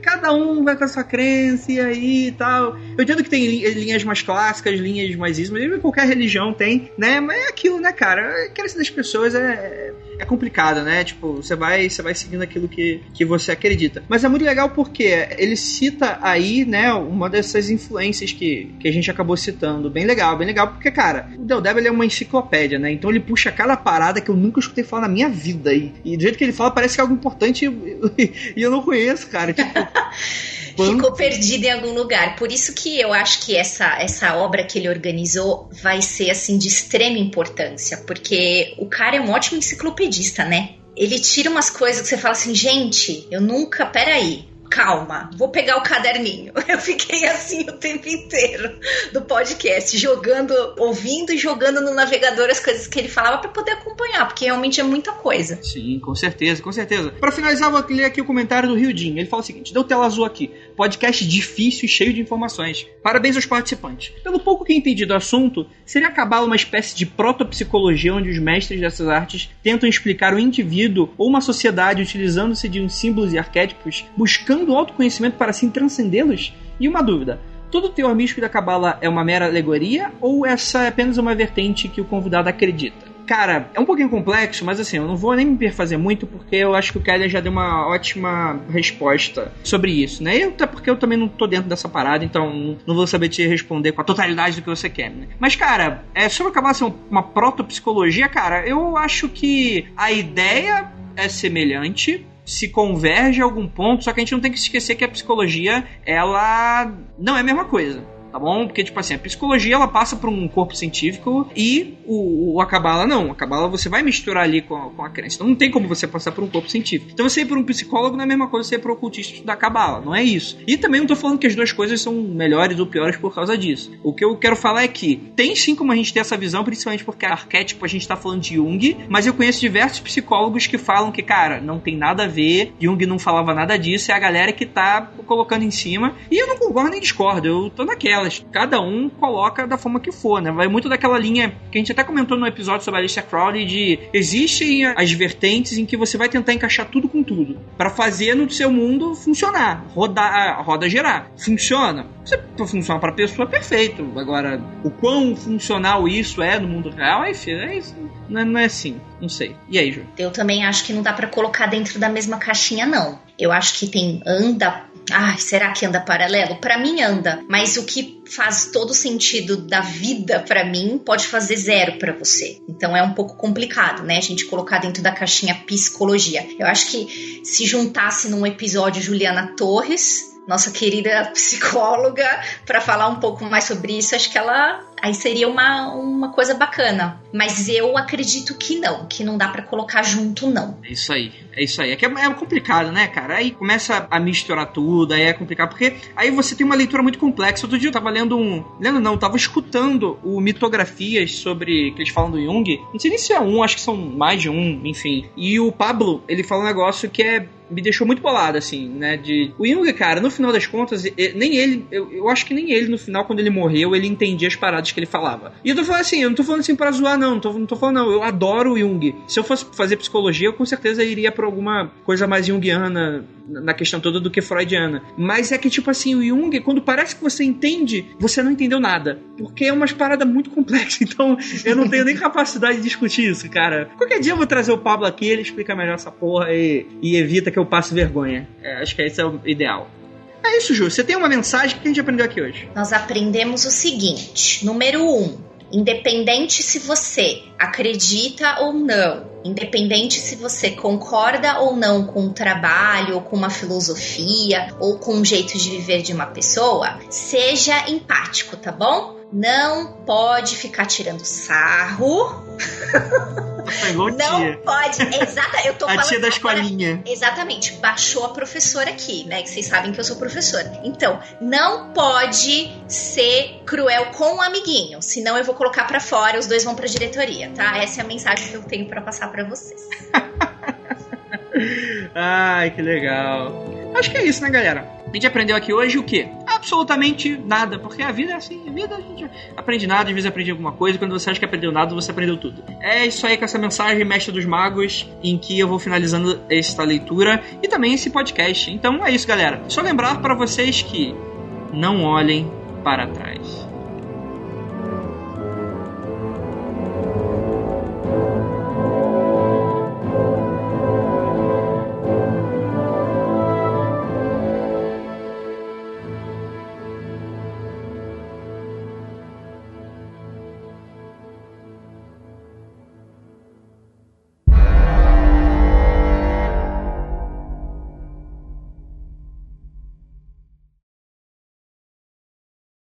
Cada um vai com a sua crença e aí e tal. Eu entendo que tem linhas mais clássicas, linhas mais ismas. Qualquer religião tem, né? Mas é aquilo, né, cara? A crença das pessoas é é complicado, né? Tipo, você vai, você vai seguindo aquilo que, que você acredita. Mas é muito legal porque ele cita aí, né, uma dessas influências que, que a gente acabou citando. Bem legal, bem legal, porque, cara, o Del Devil é uma enciclopédia, né? Então ele puxa cada parada que eu nunca escutei falar na minha vida. E, e do jeito que ele fala, parece que é algo importante e, e eu não conheço, cara. Tipo. ficou perdido em algum lugar. Por isso que eu acho que essa, essa obra que ele organizou vai ser assim de extrema importância, porque o cara é um ótimo enciclopedista, né? Ele tira umas coisas que você fala assim, gente, eu nunca, peraí, calma, vou pegar o caderninho. Eu fiquei assim o tempo inteiro do podcast, jogando, ouvindo e jogando no navegador as coisas que ele falava para poder acompanhar, porque realmente é muita coisa. Sim, com certeza, com certeza. Para finalizar, vou ler aqui o comentário do Rildinho. Ele fala o seguinte: deu tela azul aqui. Podcast difícil e cheio de informações. Parabéns aos participantes. Pelo pouco que entendi do assunto, seria acabar uma espécie de protopsicologia onde os mestres dessas artes tentam explicar o indivíduo ou uma sociedade utilizando-se de uns símbolos e arquétipos, buscando do autoconhecimento para assim transcendê-los? E uma dúvida: todo o teor místico da Cabala é uma mera alegoria ou essa é apenas uma vertente que o convidado acredita? Cara, é um pouquinho complexo, mas assim, eu não vou nem me perfazer muito porque eu acho que o Keller já deu uma ótima resposta sobre isso, né? Eu, até porque eu também não tô dentro dessa parada, então não vou saber te responder com a totalidade do que você quer, né? Mas, cara, é, sobre acabar sendo uma protopsicologia, cara, eu acho que a ideia é semelhante, se converge a algum ponto, só que a gente não tem que esquecer que a psicologia, ela não é a mesma coisa tá bom? Porque, tipo assim, a psicologia ela passa por um corpo científico e o, o a cabala não. A cabala você vai misturar ali com a, com a crença. Então não tem como você passar por um corpo científico. Então você ir por um psicólogo não é a mesma coisa que você ir um ocultista da cabala, não é isso. E também não tô falando que as duas coisas são melhores ou piores por causa disso. O que eu quero falar é que tem sim como a gente ter essa visão, principalmente porque arquétipo a gente tá falando de Jung, mas eu conheço diversos psicólogos que falam que, cara, não tem nada a ver, Jung não falava nada disso, é a galera que tá colocando em cima. E eu não concordo nem discordo, eu tô naquela delas. Cada um coloca da forma que for, né? Vai muito daquela linha que a gente até comentou no episódio sobre a Alicia Crowley de existem as vertentes em que você vai tentar encaixar tudo com tudo para fazer no seu mundo funcionar, rodar, roda girar. Funciona? Você funciona para pessoa perfeito. Agora, o quão funcional isso é no mundo real, é, é isso. Não é, não é assim. Não sei. E aí, Ju? Eu também acho que não dá para colocar dentro da mesma caixinha, não. Eu acho que tem anda Ai, será que anda paralelo? Para mim anda, mas o que faz todo sentido da vida para mim pode fazer zero para você. Então é um pouco complicado, né? A gente colocar dentro da caixinha psicologia. Eu acho que se juntasse num episódio Juliana Torres nossa querida psicóloga, para falar um pouco mais sobre isso. Acho que ela aí seria uma, uma coisa bacana. Mas eu acredito que não, que não dá para colocar junto, não. É isso aí, é isso aí. É que é, é, complicado, né, cara? Aí começa a misturar tudo, aí é complicado, porque aí você tem uma leitura muito complexa. Outro dia eu tava lendo um. Lendo não, tava escutando o Mitografias sobre. que eles falam do Jung. Não sei nem se é um, acho que são mais de um, enfim. E o Pablo, ele fala um negócio que é me deixou muito bolado, assim, né? De. O Jung, cara, no final das contas, nem ele. Eu, eu acho que nem ele, no final, quando ele morreu, ele entendia as paradas que ele falava. E eu tô falando assim, eu não tô falando assim pra zoar, não. Não tô, não tô falando, não. Eu adoro o Jung. Se eu fosse fazer psicologia, eu com certeza iria pra alguma coisa mais junguiana na questão toda do que freudiana. Mas é que, tipo assim, o Jung, quando parece que você entende, você não entendeu nada. Porque é umas paradas muito complexas. Então, eu não tenho nem capacidade de discutir isso, cara. Qualquer dia eu vou trazer o Pablo aqui, ele explica melhor essa porra e, e evita que eu passe vergonha. É, acho que esse é o ideal. É isso, Ju. Você tem uma mensagem que a gente aprendeu aqui hoje? Nós aprendemos o seguinte: número um, independente se você acredita ou não, independente se você concorda ou não com o trabalho, ou com uma filosofia, ou com um jeito de viver de uma pessoa, seja empático, tá bom? Não pode ficar tirando sarro. não pode. Exata, eu tô a tia da escolinha. Exatamente. Baixou a professora aqui, né? Que vocês sabem que eu sou professora. Então, não pode ser cruel com o um amiguinho. Senão eu vou colocar para fora, os dois vão pra diretoria, tá? Essa é a mensagem que eu tenho para passar para vocês. Ai, que legal. Acho que é isso, né, galera? A gente aprendeu aqui hoje o quê? Absolutamente nada, porque a vida é assim, a vida a gente aprende nada, às vezes aprende alguma coisa, quando você acha que aprendeu nada, você aprendeu tudo. É isso aí com essa mensagem, Mestre dos Magos, em que eu vou finalizando esta leitura e também esse podcast. Então é isso, galera. Só lembrar para vocês que não olhem para trás.